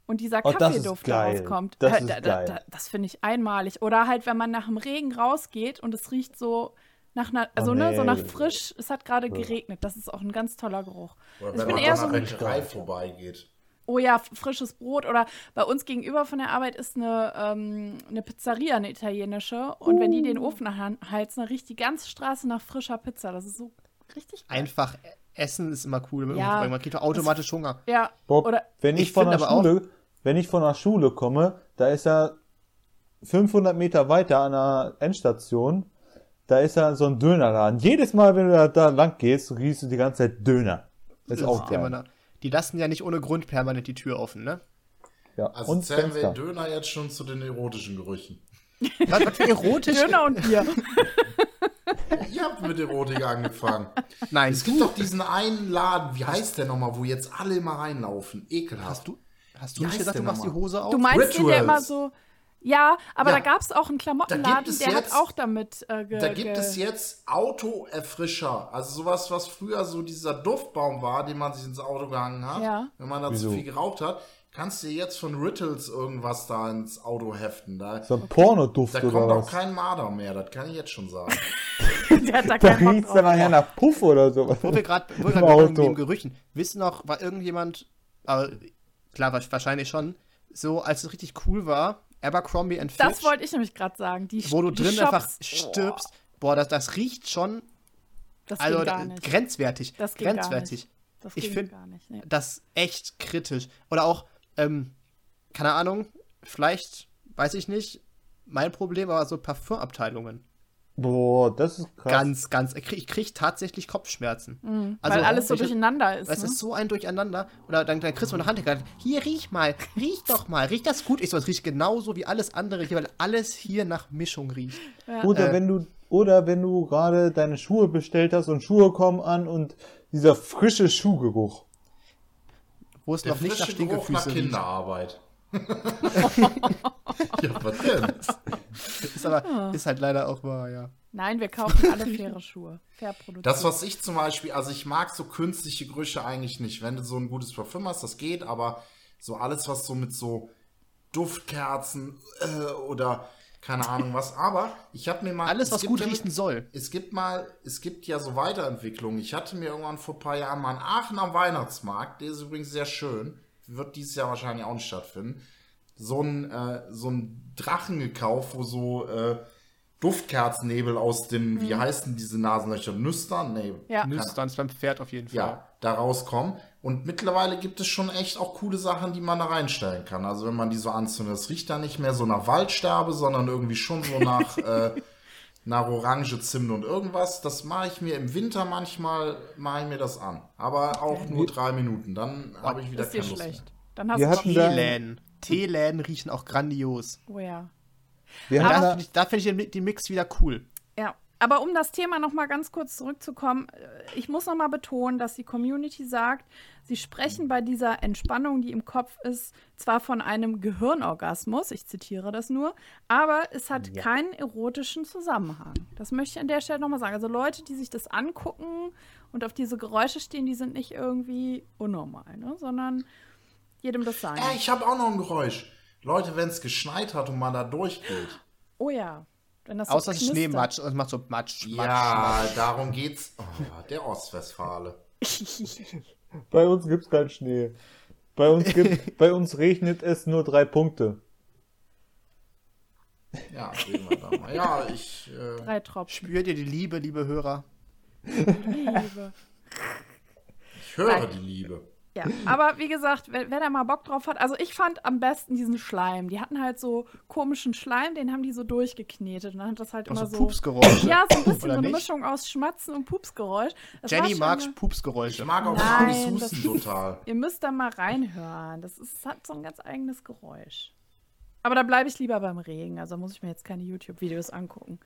und dieser Oh, Kaffeeduft rauskommt, Das äh, da, da, da, das finde ich einmalig. Oder halt, wenn man nach dem Regen rausgeht und es riecht so nach einer, also Oh, ne, so nach nee. frisch, es hat gerade geregnet. Das ist auch ein ganz toller Geruch. Oder ich wenn bin man eher so ein Bäckerei vorbeigeht. Oh ja, frisches Brot. Oder bei uns gegenüber von der Arbeit ist eine, ähm, eine Pizzeria, eine italienische. Und wenn die den Uh. Ofen heizen, dann riecht die ganze Straße nach frischer Pizza. Das ist so richtig geil. Einfach essen ist immer cool. Ja. man kriegt automatisch Hunger. Ja, Bob, oder wenn ich, Ich von der aber auch- Schule, wenn ich von der Schule komme, da ist er 500 Meter weiter an der Endstation, da ist ja so ein Dönerladen. Jedes Mal, wenn du da, da lang gehst, riechst du die ganze Zeit Döner. Das ist auch geil. Die lassen ja nicht ohne Grund permanent die Tür offen, ne? Ja. Also Und zählen wir Fenster. Döner jetzt schon zu den erotischen Gerüchen. Was, was für erotisch? Döner und Bier. Ihr habt mit Erotik angefangen. Nein, Es gibt doch diesen einen Laden, wie heißt der nochmal, wo jetzt alle immer reinlaufen? Ekelhaft. hast du, hast du nicht gesagt, du machst die? Hose auf? Du meinst den, der immer Rituals. so. Ja, aber Ja. da gab es auch einen Da Klamottenladen, der jetzt- hat auch damit äh, ge Da gibt ge es jetzt Autoerfrischer. Also sowas, was früher so dieser Duftbaum war, den man sich ins Auto gehangen hat. Ja. Wenn man da zu Wieso? viel geraucht hat, kannst du jetzt von Rittles irgendwas da ins Auto heften. Da, So ein Pornoduft da oder kommt auch was? kein Marder mehr, das kann ich jetzt schon sagen. der hat da Da drauf. dann nachher nach Puff oder sowas. Wo wir gerade wo wir Im gerade bei Auto. den Gerüchen. Wissen noch, war irgendjemand, aber klar, wa- wahrscheinlich schon, so als es richtig cool war, Abercrombie and Fitch, Das wollte ich nämlich gerade sagen. Die, wo du die drin Shops, einfach stirbst. Boah, das, das riecht schon Das also, ging gar nicht. grenzwertig. Das gar grenzwertig. Das ich ging find- gar nicht. Nee. Das echt kritisch. Oder auch, ähm, keine Ahnung, vielleicht, weiß ich nicht, mein Problem, aber so Parfümabteilungen. Boah, das ist krass. Ganz, ganz, ich krieg, ich krieg tatsächlich Kopfschmerzen. Also, Mhm. Weil alles so durcheinander ist. Es ne? ist so ein Durcheinander. Oder dann, dann kriegst du eine Hand, gesagt, hier riech mal, riech doch mal, riecht das gut? Ich so, es riecht genauso wie alles andere hier, weil alles hier nach Mischung riecht. Oder Äh, wenn du oder wenn du gerade deine Schuhe bestellt hast und Schuhe kommen an und dieser frische Schuhgeruch. Wo es Der noch nicht nach frische Geruch nach Stinkefüße riecht. Kinderarbeit. ja, was denn? Ist aber, ist halt leider auch wahr, ja. Nein, wir kaufen alle faire Schuhe. Fair produziert. Das, was ich zum Beispiel, also ich mag so künstliche Gerüche eigentlich nicht. Wenn du so ein gutes Parfüm hast, das geht, aber so alles, was so mit so Duftkerzen äh, oder keine Ahnung was. Aber ich habe mir mal. Alles, es was gut riechen soll. Es gibt mal, es gibt ja so Weiterentwicklungen. Ich hatte mir irgendwann vor ein paar Jahren mal in Aachen am Weihnachtsmarkt, der ist übrigens sehr schön, wird dieses Jahr wahrscheinlich auch nicht stattfinden, so ein, äh, so ein Drachen gekauft, wo so äh, Duftkerzennebel aus den, wie heißen diese Nasenlöcher? Nüstern? Nee. Ja. Nüstern ist beim Pferd auf jeden Fall. Ja, da rauskommen. Und mittlerweile gibt es schon echt auch coole Sachen, die man da reinstellen kann. Also wenn man die so anzündet, das riecht dann nicht mehr so nach Waldsterbe, sondern irgendwie schon so nach, äh, nach Orange, Zimt und irgendwas. Das mache ich mir im Winter manchmal, mache ich mir das an. Aber auch nur drei Minuten. Dann habe ich wieder ist keine Lust schlecht. mehr. Dann hast Wir du Teeläden. Teeläden riechen auch grandios. Oh ja. Wir da da, finde ich, da find ich den, den Mix wieder cool. Ja, aber um das Thema noch mal ganz kurz zurückzukommen, äh, ich muss noch mal betonen, dass die Community sagt, sie sprechen bei dieser Entspannung, die im Kopf ist, zwar von einem Gehirnorgasmus, ich zitiere das nur, aber es hat keinen erotischen Zusammenhang. Das möchte ich an der Stelle noch mal sagen. Also Leute, die sich das angucken und auf diese Geräusche stehen, die sind nicht irgendwie unnormal, ne? sondern jedem das sein. Äh, ich habe auch noch ein Geräusch. Leute, wenn es geschneit hat und man da durchgeht. Oh ja. Wenn das so Außer es ist knistert. Schneematsch. Es macht so Matsch, Matsch, Ja, darum geht's. Oh, der Ostwestfale. bei uns gibt's keinen Schnee. Bei uns gibt, bei uns regnet es nur drei Punkte. Ja, sehen wir da mal. Ja, ich. Äh, Drei Tropfen. Spürt ihr die Liebe, liebe Hörer? Liebe. Ich höre die Liebe. Ja, aber wie gesagt, wer, wer da mal Bock drauf hat, also ich fand am besten diesen Schleim. Die hatten halt so komischen Schleim, den haben die so durchgeknetet und dann hat das halt immer Also so. Pupsgeräusche. Ja, so ein bisschen so eine nicht? Mischung aus Schmatzen und Pupsgeräusch. Das Jenny mag eine- Pupsgeräusche. Ich mag auch Nein, das total. Ihr müsst da mal reinhören. Das ist, hat so ein ganz eigenes Geräusch. Aber da bleibe ich lieber beim Regen. Also muss ich mir jetzt keine YouTube-Videos angucken.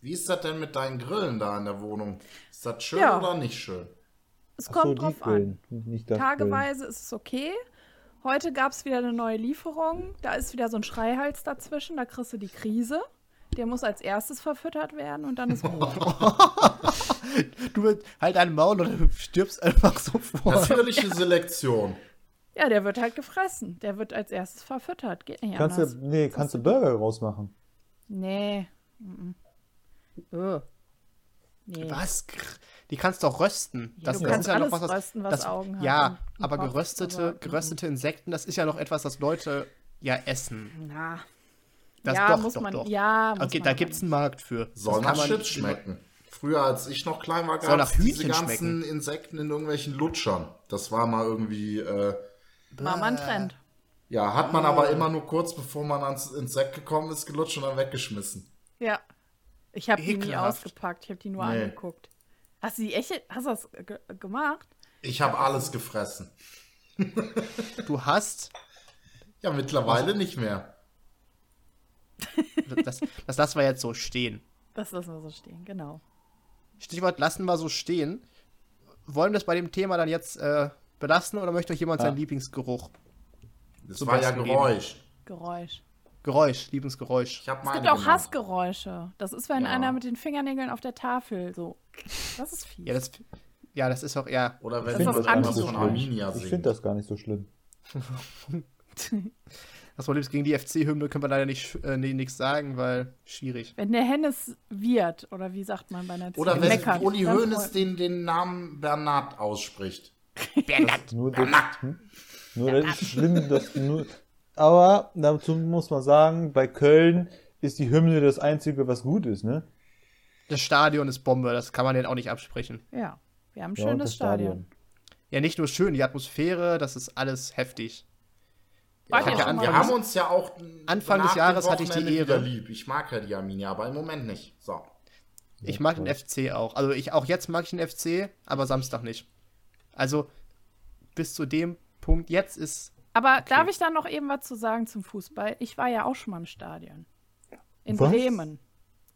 Wie ist das denn mit deinen Grillen da in der Wohnung? Ist das schön Ja. oder nicht schön? Es Ach so, kommt die drauf an. Tageweise ist es okay. Heute gab es wieder eine neue Lieferung. Da ist wieder so ein Schreihals dazwischen. Da kriegst du die Krise. Der muss als erstes verfüttert werden und dann ist gut. Du willst halt ein Maul oder du stirbst einfach sofort. Natürliche Selektion. ja, der wird halt gefressen. Der wird als erstes verfüttert. Geht nicht Kannst anders. du, nee, kannst du Burger rausmachen. Nee. Mhm. Äh. Nee. Was? Die kannst du auch rösten. Ja, das, du kannst ist ja noch was, was rösten, was das, Augen hat Ja, aber Kopf, geröstete, aber- geröstete Insekten, das ist ja noch etwas, das Leute ja essen. Na. Das ja, doch, muss doch, man. doch. Ja, muss Okay, man da gibt es einen Markt für. Soll Das nach kann man Chips schmecken. Früher, als ich noch klein war, gab es diese ganzen schmecken. Insekten in irgendwelchen Lutschern. Das war mal irgendwie, äh, War mal ein Trend. ja, hat man aber immer nur kurz bevor man ans Insekt gekommen ist, gelutscht und dann weggeschmissen. Ja. Ich habe die nie ausgepackt. Ich habe die nur Nee. angeguckt. Hast du die echt? Hast du das ge gemacht? Ich habe alles gefressen. Du hast, Ja, mittlerweile nicht mehr. das, das lassen wir jetzt so stehen. Das lassen wir so stehen, genau. Stichwort lassen wir so stehen. Wollen wir das bei dem Thema dann jetzt äh, belassen oder möchte euch jemand Ja. seinen Lieblingsgeruch? Das war ja Geräusch. Geräusch. Geräusch, Lieblingsgeräusch. Ich Es gibt auch. Hassgeräusche. Das ist, wenn Ja. einer mit den Fingernägeln auf der Tafel so. Das ist fies. Ja, das, ja, das ist auch, ja. Oder Ich wenn Das das einer Anti-Geräusch. von Arminia Ich singt. finde das gar nicht so schlimm. Das Problem ist, gegen die FC-Hymne können wir leider nicht, äh, nee, nichts sagen, weil schwierig. wenn der Hennes wird, oder wie sagt man bei einer Oder Ziege, wenn meckert, Uli Hoeneß den, den Namen Bernhard ausspricht. Nur das, hm? nur das ist schlimm, dass nur. Aber dazu muss man sagen, bei Köln ist die Hymne das Einzige, was gut ist, ne? Das Stadion ist Bombe, das kann man denen auch nicht absprechen. Ja, wir haben ein Ja, schönes das Stadion. Ja, nicht nur schön, die Atmosphäre, das ist alles heftig. Ja, der schon Wir haben uns ja auch Anfang des Jahres hatte ich die Ehre. lieb. Ich mag ja die Arminia, aber im Moment nicht. So. Ich mag den FC auch. Also ich auch jetzt mag ich den FC, aber Samstag nicht. Also bis zu dem Punkt jetzt ist Aber darf ich da noch eben was zu sagen zum Fußball? Ich war ja auch schon mal im Stadion. In Was? Bremen.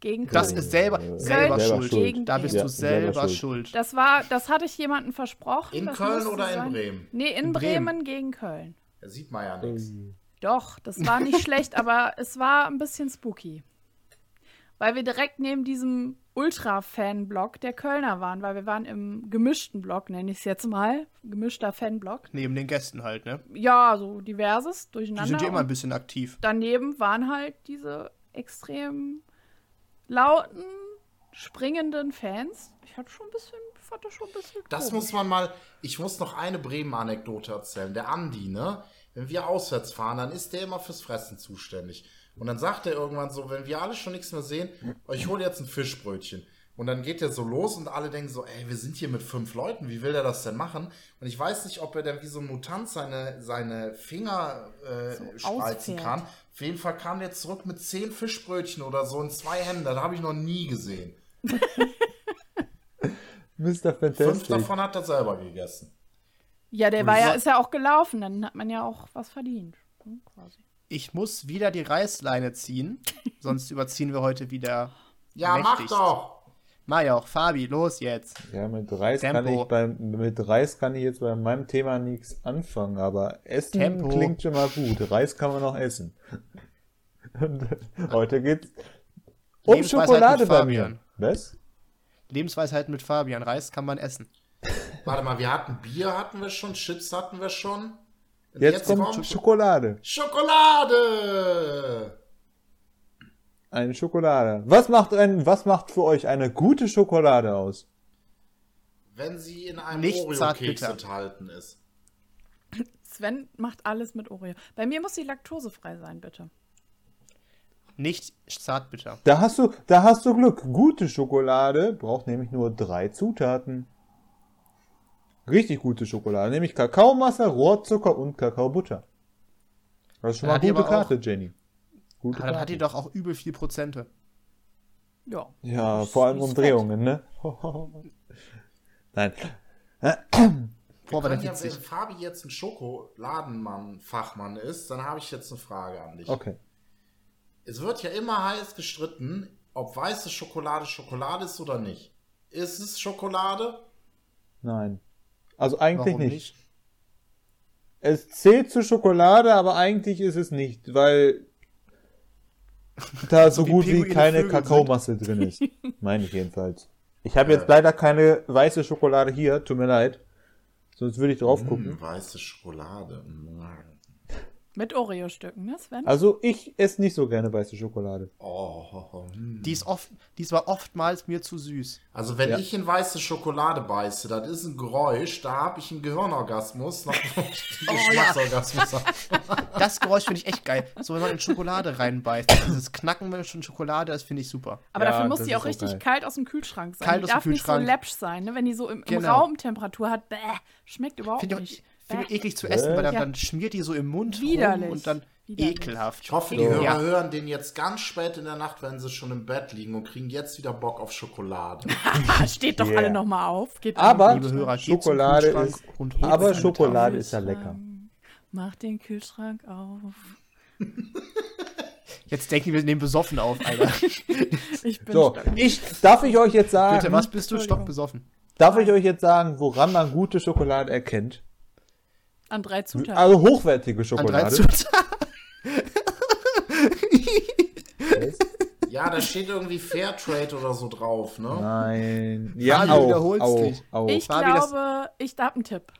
Gegen Köln. das ist selber selber selber schuld. schuld. Da bist Ja, du selber selber schuld. schuld. Das war, das hatte ich jemandem versprochen. In das Köln oder in sein. Bremen? Nee, in, In Bremen. Bremen. gegen Köln. Da sieht man ja nichts. Doch, das war nicht schlecht, aber es war ein bisschen spooky. Weil wir direkt neben diesem Ultra-Fan-Block der Kölner waren, weil wir waren im gemischten Block, nenne ich es jetzt mal. Gemischter Fanblock. Neben den Gästen halt, ne? Ja, so diverses, Die durcheinander. sind ja immer ein bisschen aktiv. daneben waren halt diese extrem lauten, springenden Fans. Ich hatte schon ein bisschen, ich fand das schon ein bisschen Das komisch. muss man mal. Ich muss noch eine Bremen-Anekdote erzählen. Der Andi, ne? Wenn wir auswärts fahren, dann ist der immer fürs Fressen zuständig. Und dann sagt er irgendwann so, wenn wir alle schon nichts mehr sehen, ich hole jetzt ein Fischbrötchen. Und dann geht er so los und alle denken so, ey, wir sind hier mit fünf Leuten, wie will der das denn machen? Und ich weiß nicht, ob er dann wie so ein Mutant seine, seine Finger äh, spreizen ausfährt. kann. Auf jeden Fall kam der zurück mit zehn Fischbrötchen oder so in zwei Händen. Das habe ich noch nie gesehen. Mr. Fünf Fantastic. davon hat er selber gegessen. Ja, der Und war ja, so- ist ja auch gelaufen, dann hat man ja auch was verdient. Hm, quasi. Ich muss wieder die Reißleine ziehen, sonst überziehen wir heute wieder. Ja, mach mächtigst. doch! Mach auch, Fabi, los jetzt. Ja, mit Reis, kann ich beim, mit Reis kann ich jetzt bei meinem Thema nichts anfangen, aber Essen Tempo. klingt schon mal gut. Reis kann man noch essen. Und heute geht's um Lebensweisheit Schokolade mit bei Fabian. mir. Was? Lebensweisheit mit Fabian. Reis kann man essen. Warte mal, wir hatten Bier, hatten wir schon, Chips hatten wir schon. Und Jetzt, kommt Schokolade. Schokolade! Eine Schokolade. Was macht ein, was macht für euch eine gute Schokolade aus? Wenn sie in einem Oreo-Keks enthalten ist. Sven macht alles mit Oreo. Bei mir muss sie laktosefrei sein, bitte. Nicht zartbitter. Da hast du, da hast du Glück. Gute Schokolade braucht nämlich nur drei Zutaten. Richtig gute Schokolade, nämlich Kakaomasse, Rohrzucker und Kakaobutter. Das ist schon Dann mal hat die gute aber auch- Karte, Jenny. Gute dann hat Karte. die doch auch übel viel Prozente. Ja. Ja, vor allem Umdrehungen, ne? Nein. Boah, war Wenn das ja, wenn Fabi jetzt ein Schokoladenmann, Fachmann ist, dann habe ich jetzt eine Frage an dich. Okay. Es wird ja immer heiß gestritten, ob weiße Schokolade Schokolade ist oder nicht. Ist es Schokolade? Nein. Also eigentlich Warum nicht. nicht? Es zählt zu Schokolade, aber eigentlich ist es nicht, weil da so wie gut wie keine Vögel sind. Kakaomasse drin ist. Meine ich jedenfalls. Ich habe jetzt leider keine weiße Schokolade hier, tut mir leid. Sonst würde ich drauf gucken. Hm, weiße Schokolade. Hm. Mit Oreo-Stücken, ne, Sven? Also ich esse nicht so gerne weiße Schokolade. Oh, hm. Die ist oft, die ist war oftmals mir zu süß. Also wenn Ja. ich in weiße Schokolade beiße, das ist ein Geräusch, da habe ich einen Gehirnorgasmus, noch einen Geschmacksorgasmus. habe. Das Geräusch finde ich echt geil. So, wenn man in Schokolade reinbeißt. Dieses Knacken mit schon Schokolade, das finde ich super. Aber Ja, dafür muss das die ist auch richtig geil. kalt aus dem Kühlschrank sein. Kalt die aus dem darf nicht so Kühlschrank. läppsch sein, ne? Wenn die so im, im Genau. Raumtemperatur hat, bäh, schmeckt überhaupt Finde ich, nicht. auch- finde eklig zu essen, weil dann, Ja. dann schmiert die so im Mund Widerlich. rum und dann Widerlich. ekelhaft. Ich hoffe, die So. Hörer Ja. hören den jetzt ganz spät in der Nacht, wenn sie schon im Bett liegen und kriegen jetzt wieder Bock auf Schokolade. Steht doch Yeah. alle nochmal auf. Geht Aber Liebe Hörer, Schokolade Kühlschrank ist, aber Schokolade ist ja lecker. Mach den Kühlschrank auf. Jetzt denken wir, nehmen besoffen auf, Alter. Ich bin So, ich, darf ich euch jetzt sagen, Bitte, was bist du Entschuldigung. stockbesoffen? darf ich euch jetzt sagen, woran man gute Schokolade erkennt? An drei Zutaten. Also hochwertige An drei Schokolade. Zutaten. Ja, da steht irgendwie Fairtrade oder so drauf, ne? Nein. Ja, Fabi, auch, wiederholst auch, dich. auch. ich Fabi, glaube, ich da hab einen Tipp.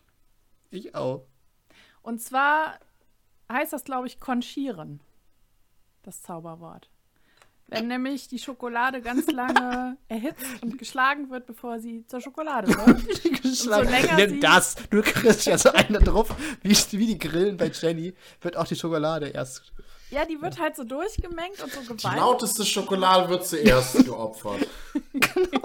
Ich auch. Und zwar heißt das, glaube ich, konchieren. Das Zauberwort. Wenn nämlich die Schokolade ganz lange erhitzt und geschlagen wird, bevor sie zur Schokolade wird. Geschlagen. länger Nimm das. Du kriegst ja so einen drauf, wie, wie die Grillen bei Jenny, wird auch die Schokolade erst. Ja, die wird halt so durchgemengt und so Die gewalzt. lauteste Schokolade wird zuerst geopfert.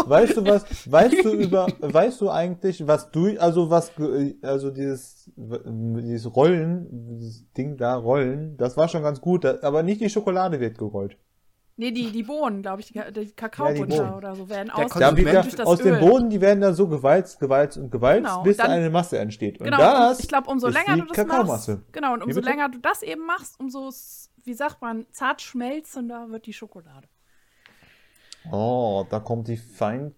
Weißt du was? Weißt du über, weißt du eigentlich, was du, also was, ge- also dieses, dieses Rollen, dieses Ding da, Rollen, das war schon ganz gut, aber nicht die Schokolade wird gerollt. Nee, die, die Bohnen, glaube ich, die, die Kakaobutter Bohnen. oder so werden aus Da ja, aus Öl. dem Boden, die werden da so gewalzt, gewalzt und gewalzt, Genau, bis dann- eine Masse entsteht. Und Genau, das und ich glaube, umso länger du das Kakaomasse. machst, genau, und umso länger du das eben machst, umso, wie sagt man, zart schmelzender wird die Schokolade. Oh, da kommt die Fein,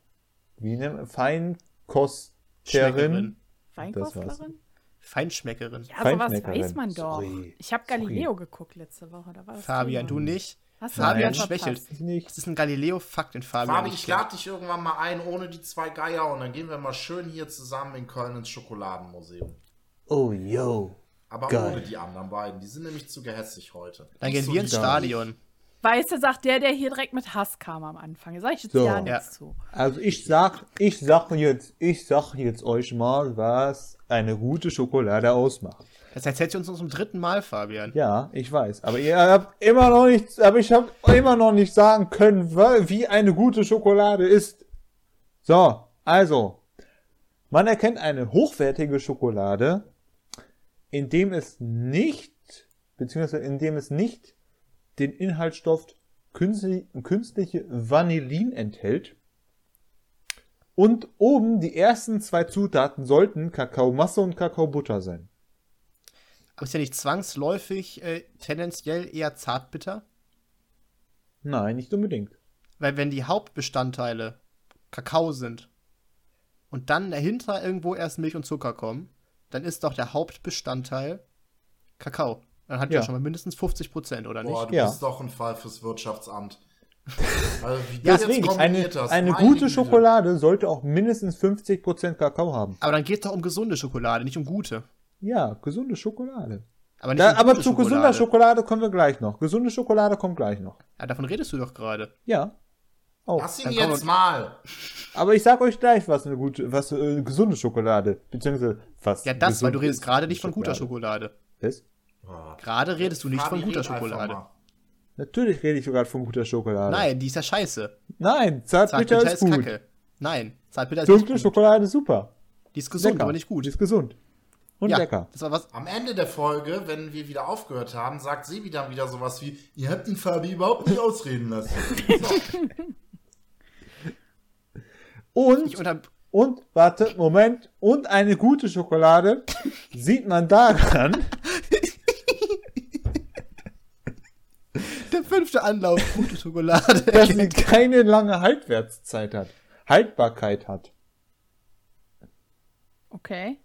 wie nennt man, Feinkosterin. Feinkostlerin? Feinschmeckerin. Ja, sowas Feinschmeckerin. weiß man doch. Sorry. Ich habe Galileo geguckt letzte Woche. Da war das Fabian, Thema. du nicht. Hast du Fabian schwächelt. Das ist ein Galileo-Fakt, den Fabian Fabi, nicht ich lade dich irgendwann mal ein, ohne die zwei Geier, und dann gehen wir mal schön hier zusammen in Köln ins Schokoladenmuseum. Oh, yo. Aber Geil. ohne die anderen beiden. Die sind nämlich zu gehässig heute. Dann gehen so wir ins Stadion. Weißt du, sagt der, der hier direkt mit Hass kam am Anfang. Da sag ich jetzt So. ja nichts zu. Also ich sag, ich sag jetzt, ich sag jetzt euch mal, was eine gute Schokolade ausmacht. Das erzählt sie uns zum dritten Mal, Fabian. Ja, ich weiß. Aber ihr habt immer noch nicht, aber ich habe immer noch nicht sagen können, wie eine gute Schokolade ist. So, also, man erkennt eine hochwertige Schokolade, indem es nicht, beziehungsweise indem es nicht den Inhaltsstoff künstli- künstliche Vanillin enthält. Und oben die ersten zwei Zutaten sollten Kakaomasse und Kakaobutter sein. Aber ist ja nicht zwangsläufig äh, tendenziell eher zartbitter? Nein, nicht unbedingt. Weil wenn die Hauptbestandteile Kakao sind und dann dahinter irgendwo erst Milch und Zucker kommen, dann ist doch der Hauptbestandteil Kakao. Dann hat ja, Ja. schon mal mindestens 50 Prozent, oder Boah, nicht? du Ja. bist doch ein Fall fürs Wirtschaftsamt. Also, Ja, Deswegen, eine, eine gute. Schokolade sollte auch mindestens 50% Kakao haben. Aber dann geht es doch um gesunde Schokolade, nicht um gute. Ja, gesunde Schokolade. Aber, nicht Da, aber zu gesunder Schokolade kommen wir gleich noch. Gesunde Schokolade kommt gleich noch. Ja, davon redest du doch gerade. Ja. Auch. Lass ihn jetzt wir- mal. Aber ich sag euch gleich, was eine gute, was äh, gesunde Schokolade, beziehungsweise was. Ja, das, weil du redest gerade nicht von guter Schokolade. Was? Gerade redest du nicht Fabi, von guter Schokolade. Natürlich rede ich sogar von guter Schokolade. Nein, die ist ja scheiße. Nein, Zartbitter Zartbitter ist ist gut. kacke. Nein, Zartbitter ist nicht Dunkle gut. Schokolade ist super. Die ist gesund, lecker. aber nicht gut. Die ist gesund. Und ja, lecker. Das war was. Am Ende der Folge, wenn wir wieder aufgehört haben, sagt Sebi dann wieder sowas wie, ihr habt den Fabi überhaupt nicht ausreden lassen. So. Und, und, warte, Moment. Und eine gute Schokolade sieht man daran, der fünfte Anlauf, gute Schokolade. dass sie keine lange Haltwertszeit hat. Haltbarkeit hat. Okay.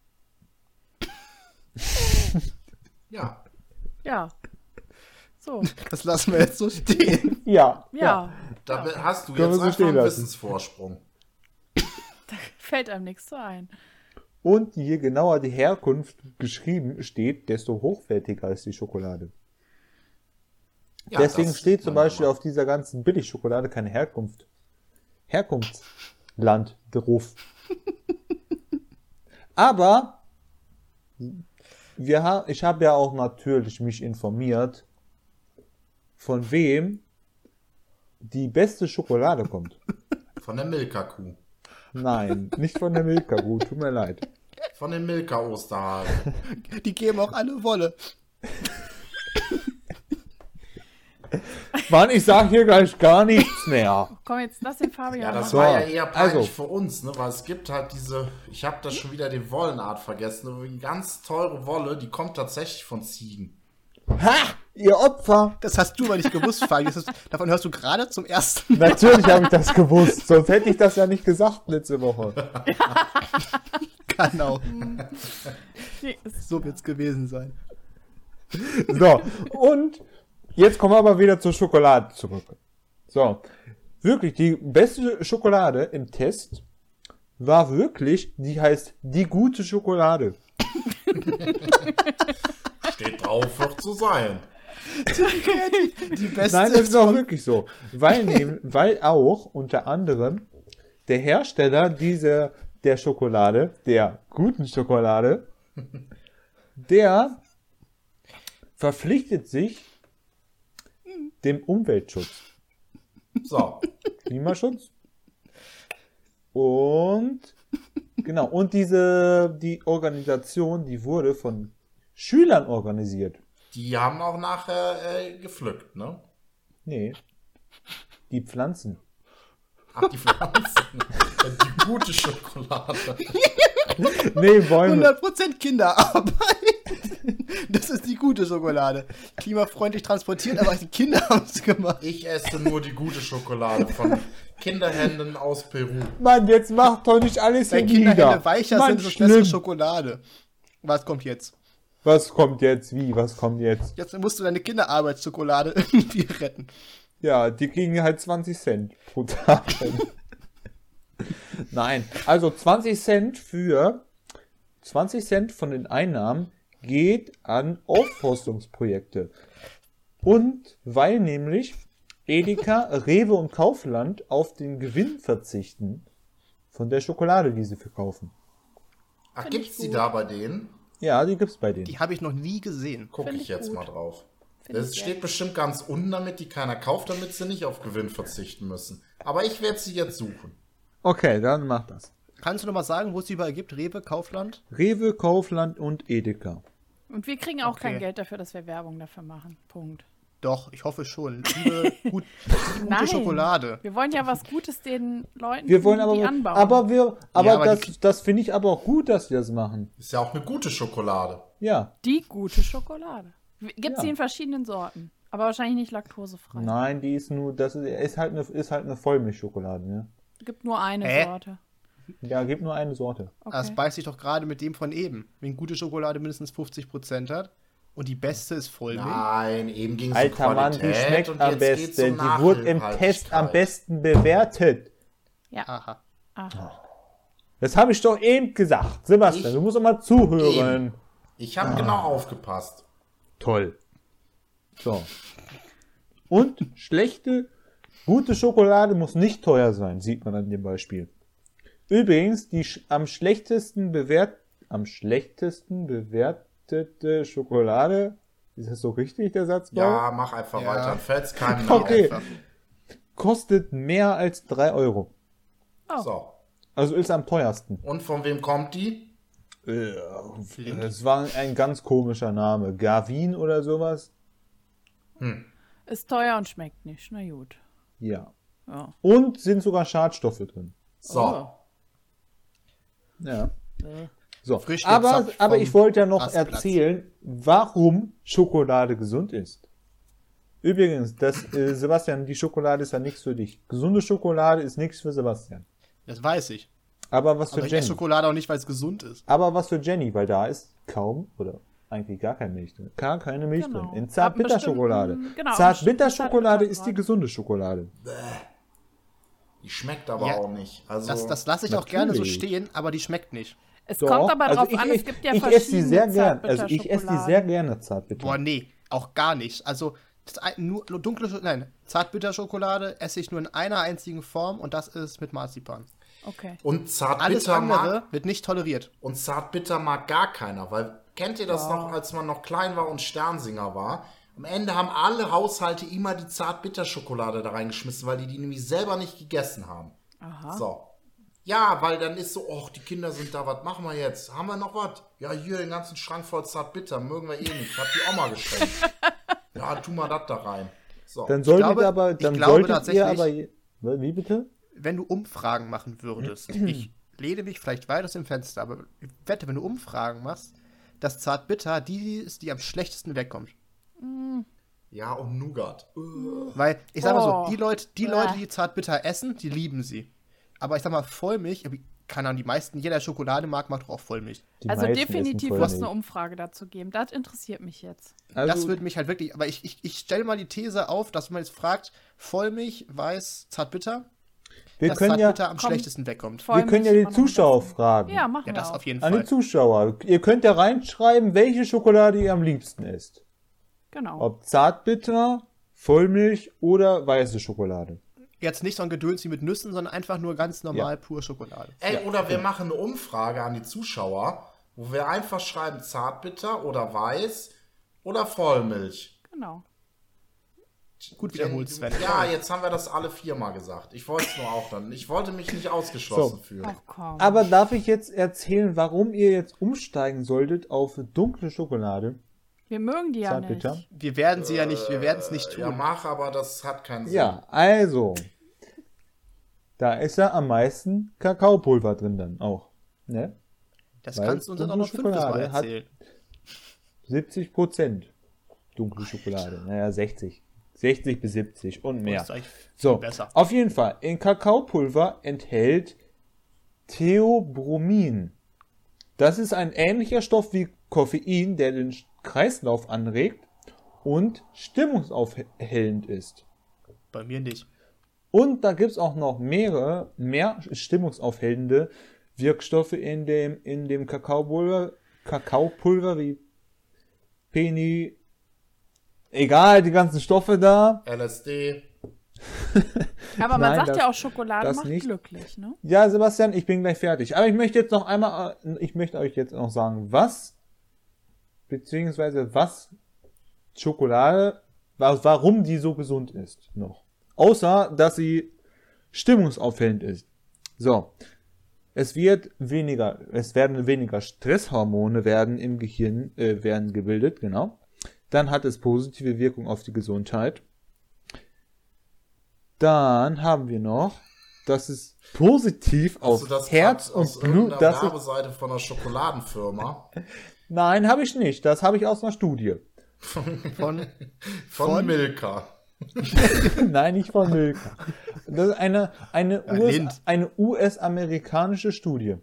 Ja. Ja. So. Das lassen wir jetzt so stehen. Ja. Ja. Da hast du Können jetzt einfach einen lassen. Wissensvorsprung. Fällt einem nichts so ein. Und je genauer die Herkunft geschrieben steht, desto hochwertiger ist die Schokolade. Ja, Deswegen steht zum Beispiel auf dieser ganzen Billigschokolade keine Herkunft. Herkunftsland drauf. Aber wir ha ich habe ja auch natürlich mich informiert, von wem die beste Schokolade kommt. Von der Milka-Kuh. Nein, nicht von der Milka-Kuh, tut mir leid. Von den Milka-Osterhasen. Die geben auch alle Wolle. Mann, ich sag hier gleich gar nichts mehr. Komm, jetzt lass den Fabian Ja, das So, war ja eher peinlich also. für uns, ne? Weil es gibt halt diese, ich habe das schon wieder den Wollenart vergessen, eine ganz teure Wolle, die kommt tatsächlich von Ziegen. Ha! Ihr Opfer! Das hast du aber nicht gewusst, Fabi. Das ist, davon hörst du gerade zum ersten Mal. Natürlich habe ich das gewusst, sonst hätte ich das ja nicht gesagt letzte Woche. Genau. Es- So wird's gewesen sein. So, und jetzt kommen wir aber wieder zur Schokolade zurück. So, wirklich, die beste Schokolade im Test war wirklich, die heißt die gute Schokolade. Steht drauf, wird so sein. Die beste Nein, das ist auch wirklich so. Weil, nehm, weil auch unter anderem der Hersteller dieser, der Schokolade, der guten Schokolade, der verpflichtet sich dem Umweltschutz. So. Klimaschutz. Und genau, und diese die Organisation, die wurde von Schülern organisiert. Die haben auch nachher äh, gepflückt, ne? Nee. Die Pflanzen. Ach, die Pflanzen. die gute Schokolade. Nee, Bäume. 100% Kinderarbeit. Das ist die gute Schokolade. Klimafreundlich transportiert, aber die Kinder haben es gemacht. Ich esse nur die gute Schokolade von Kinderhänden aus Peru. Mann, jetzt macht doch nicht alles Wenn hier Kinderhände nieder. weicher Mann, sind, so schlimm. bessere Schokolade. Was kommt jetzt? Was kommt jetzt? Wie? Was kommt jetzt? Jetzt musst du deine Kinderarbeitsschokolade irgendwie retten. Ja, die kriegen halt 20 Cent pro Tag. Nein, also 20 Cent für 20 Cent von den Einnahmen geht an Aufforstungsprojekte. Und weil nämlich Edeka, Rewe und Kaufland auf den Gewinn verzichten von der Schokolade, die sie verkaufen. Ach, Find gibt's die da bei denen? Ja, die gibt's bei denen. Die habe ich noch nie gesehen. Gucke Find ich ich jetzt gut. mal drauf. Ich steht sehr. bestimmt ganz unten, damit die keiner kauft, damit sie nicht auf Gewinn verzichten müssen. Aber ich werde sie jetzt suchen. Okay, dann mach das. Kannst du noch mal sagen, wo es die überall gibt? Rewe, Kaufland? Rewe, Kaufland und Edeka. Und wir kriegen auch kein Okay. Geld dafür, dass wir Werbung dafür machen. Punkt. Doch, ich hoffe schon. Liebe, gut, gute Nein. Schokolade. Wir wollen ja was Gutes den Leuten, Wir wollen die aber, anbauen. aber wir, aber, Ja, aber das, die- das finde ich aber auch gut, dass sie das machen. Ist ja auch eine gute Schokolade. Ja. die gute Schokolade. Gibt es Ja. die in verschiedenen Sorten? Aber wahrscheinlich nicht laktosefrei. Nein, die ist nur, das ist, ist halt eine, ist halt eine Vollmilchschokolade, ne? Gibt nur eine Hä? Sorte. Ja, gibt nur eine Sorte. Okay. Das beißt sich doch gerade mit dem von eben. Wenn gute Schokolade mindestens 50% hat und die beste ist Vollmilch. Nein, eben ging es um Alter Mann, Qualität die schmeckt und am besten. um Die wurde im Test am besten bewertet. ja. Aha. Aha. Das habe ich doch eben gesagt. Sebastian, Ich- du musst doch mal zuhören. Eben. Ich habe Ah. genau aufgepasst. Toll. So. Und schlechte, gute Schokolade muss nicht teuer sein, sieht man an dem Beispiel. Übrigens, die sch am schlechtesten bewert, am schlechtesten bewertete Schokolade, ist das so richtig, der Satz? Ja, mach einfach Ja. weiter. Fällt's keinem mehr Okay. Kostet mehr als drei Euro. Oh. So. Also ist am teuersten. Und von wem kommt die? Äh, Es war ein ganz komischer Name. Gavin oder sowas? Ist teuer und schmeckt nicht. Na gut. Ja. Ja. Und sind sogar Schadstoffe drin. So. Oh. Ja. So, Frisch aber, aber ich wollte ja noch Rastplatz. erzählen, warum Schokolade gesund ist. Übrigens, das, äh, Sebastian, die Schokolade ist ja nichts für dich. Gesunde Schokolade ist nichts für Sebastian. Das weiß ich. Aber was für Aber ich esse Jenny. Schokolade auch nicht, weil es gesund ist. Aber was für Jenny, weil da ist kaum oder eigentlich gar keine Milch drin. Gar keine Milch Genau. drin. In Zartbitterschokolade. bestimmten- genau, Zartbitterschokolade ist die gesunde Schokolade. Die schmeckt aber Ja, auch nicht. Also, Das, das lasse ich auch gerne so Natürlich. stehen, aber die schmeckt nicht. Es Doch, kommt aber also drauf ich, an, ich, es gibt ja ich esse die sehr verschiedene gern. Also ich esse die sehr gerne Zartbitter. Boah, nee, auch gar nicht. Also, nur, dunkle, nein, Zartbitterschokolade esse ich nur in einer einzigen Form und das ist mit Marzipan. Okay. und Zartbitter mag, wird nicht toleriert. und Zartbitter mag gar keiner, weil kennt ihr das noch, als man noch klein war und Sternsinger war? Am Ende haben alle Haushalte immer die Zartbitterschokolade da reingeschmissen, weil die die nämlich selber nicht gegessen haben. Aha. So. Ja, weil dann ist so, oh, die Kinder sind da, was machen wir jetzt? Haben wir noch was? Ja, hier den ganzen Schrank voll Zartbitter, mögen wir eh nicht. Hat die Oma geschenkt. ja, tu mal das da rein. So. Dann solltet glaube- aber, ich dann glaube solltet ihr tatsächlich- aber, wie bitte? Wenn du Umfragen machen würdest, ich lehne mich vielleicht weit aus dem Fenster, aber ich wette, wenn du Umfragen machst, dass Zartbitter die ist, die am schlechtesten wegkommt. ja, und Nougat. Weil, ich sag mal Oh. so, die Leute, die. Leute, die Zartbitter essen, die lieben sie. Aber ich sag mal, Vollmilch, aber keine Ahnung, die meisten, jeder Schokolade mag, macht doch auch Vollmilch. Die Also definitiv muss eine. Umfrage dazu geben. Das interessiert mich jetzt. Also, das würde mich halt wirklich, aber ich, ich, ich stelle mal die These auf, dass man jetzt fragt, Vollmilch, Weiß, Zartbitter, wir dass können ja, am Komm. schlechtesten wegkommt. Wir können ja die Zuschauer fragen. Ja, machen Ja, wir das auch. auf jeden An die Fall. Zuschauer. Ihr könnt ja reinschreiben, welche Schokolade ihr am liebsten isst. Genau. Ob Zartbitter, Vollmilch oder weiße Schokolade. Jetzt nicht so ein Gedöns wie mit Nüssen, sondern einfach nur ganz normal pur Schokolade. Ey, oder wir machen eine Umfrage an die Zuschauer, wo wir einfach schreiben Zartbitter oder Weiß oder Vollmilch. Genau. Gut wiederholt, Sven. Ja, jetzt haben wir das alle viermal gesagt. Ich wollte es nur auch dann. Ich wollte mich nicht ausgeschlossen So. fühlen. Ach. Aber darf ich jetzt erzählen, warum ihr jetzt umsteigen solltet auf dunkle Schokolade? Wir mögen die ja nicht. Wir werden sie ja nicht, wir werden es nicht Ja, tun. mach, aber das hat keinen Sinn. Ja, also. Da ist ja am meisten Kakaopulver drin dann auch. Ne? das weil kannst du uns dann auch noch fünftes Mal erzählen. 70 Prozent dunkle Schokolade. Naja, 60. 60 bis 70 und mehr. So, besser. auf jeden Fall. In Kakaopulver enthält Theobromin. Das ist ein ähnlicher Stoff wie Koffein, der den Kreislauf anregt und stimmungsaufhellend ist. Bei mir nicht. Und da gibt's auch noch mehrere, mehr stimmungsaufhellende Wirkstoffe in dem, in dem Kakaopulver, Kakaopulver wie Penny, egal, die ganzen Stoffe da. LSD. Aber man Nein, sagt das- ja auch, Schokolade macht nicht. glücklich, ne? Ja, Sebastian, ich bin gleich fertig. Aber ich möchte jetzt noch einmal, äh, ich möchte euch jetzt noch sagen, was, beziehungsweise was Schokolade, wa- warum die so gesund ist, noch. Außer, dass sie stimmungsaufhellend ist. So. Es wird weniger, es werden weniger Stresshormone werden im Gehirn, äh, werden gebildet, genau. Dann hat es positive Wirkung auf die Gesundheit. Dann haben wir noch, dass es positiv Hast auf das Herz und Blut, irgendeiner das ist, Werbeseite von einer Schokoladenfirma? nein, habe ich nicht. Das habe ich aus einer Studie. Von, Von, Von? Milka. Nein, nicht von Milka. Das ist eine, eine, US, eine US-amerikanische Studie.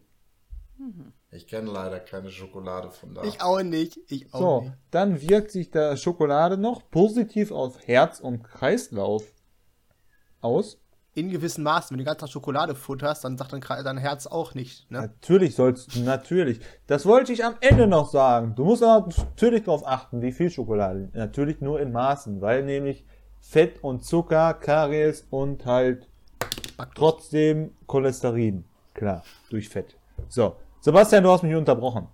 Ich kenne leider keine Schokolade von da. ich auch nicht. Ich auch So, nicht. dann wirkt sich der Schokolade noch positiv auf Herz und Kreislauf aus. In gewissem Maßen. Wenn du die ganze Tag Schokolade futterst, dann sagt dein Herz auch nicht. Ne? Natürlich sollst du, natürlich. Das wollte ich am Ende noch sagen. Du musst aber natürlich darauf achten, wie viel Schokolade. Natürlich nur in Maßen, weil nämlich Fett und Zucker, Karies und halt trotzdem Cholesterin. Klar, durch Fett. So, Sebastian, du hast mich unterbrochen.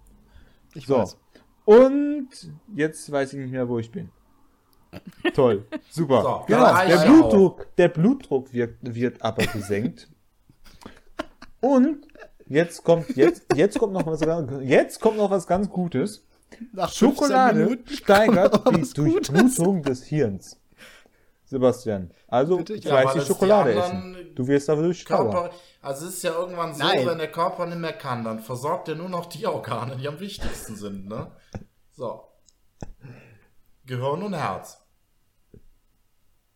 Ich So. weiß. Und jetzt weiß ich nicht mehr, wo ich bin. Toll, super. So, genau, der Blutdruck, der Blutdruck wird, wird aber gesenkt. Und jetzt kommt, jetzt, jetzt kommt noch was, ganz- jetzt kommt noch was ganz Gutes. Nach 15 Schokolade steigert die. Durchblutung des Hirns. Sebastian, also Bitte? Ja, fleißig die Schokolade essen. Du wirst dadurch. Körper, also es ist ja irgendwann so, Nein. wenn der Körper nicht mehr kann, dann versorgt er nur noch die Organe, die am wichtigsten sind, ne? So. Gehirn und Herz.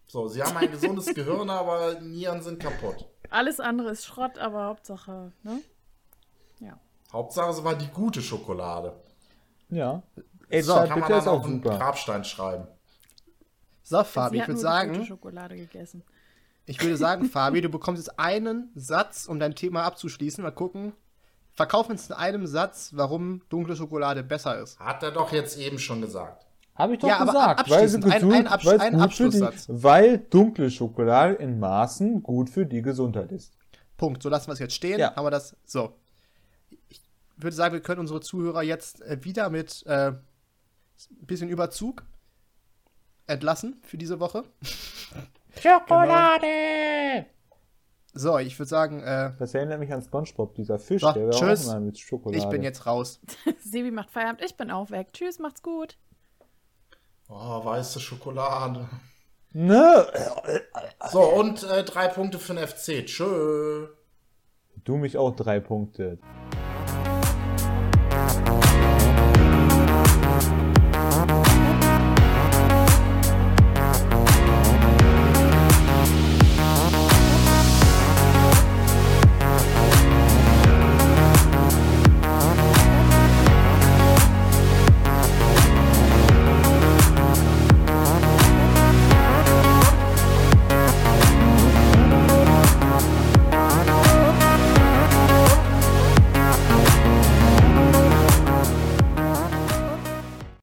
So, sie haben ein gesundes Gehirn, aber Nieren sind kaputt. Alles andere ist Schrott, aber Hauptsache, ne? Ja. Hauptsache es war die gute Schokolade. Ja. Ey, So, Kann man bitte dann ist auch auch einen super. Grabstein schreiben. So, Fabi, Sie ich würde sagen, Schokolade gegessen. ich würde sagen, Fabi, du bekommst jetzt einen Satz, um dein Thema abzuschließen. Mal gucken. Verkauf uns in einem Satz, warum dunkle Schokolade besser ist. Hat er doch jetzt eben schon gesagt. Habe ich doch Ja, aber gesagt, weil sie ein- gesund, ein Absch- weil, ein für die, Abschlusssatz. weil dunkle Schokolade in Maßen gut für die Gesundheit ist. Punkt. So lassen wir es jetzt stehen. Ja. Haben wir das. So. Ich würde sagen, wir können unsere Zuhörer jetzt äh, wieder mit äh, ein bisschen Überzug entlassen für diese Woche. Schokolade! So, ich würde sagen, äh, Das erinnert mich an Spongebob, dieser Fisch, So, der tschüss. auch mal mit Schokolade. ich bin jetzt raus. Sebi macht Feierabend, ich bin auch weg. Tschüss, macht's gut. Oh, weiße Schokolade. Ne? So, und äh, drei Punkte für den FC. Tschö. Du mich auch drei Punkte.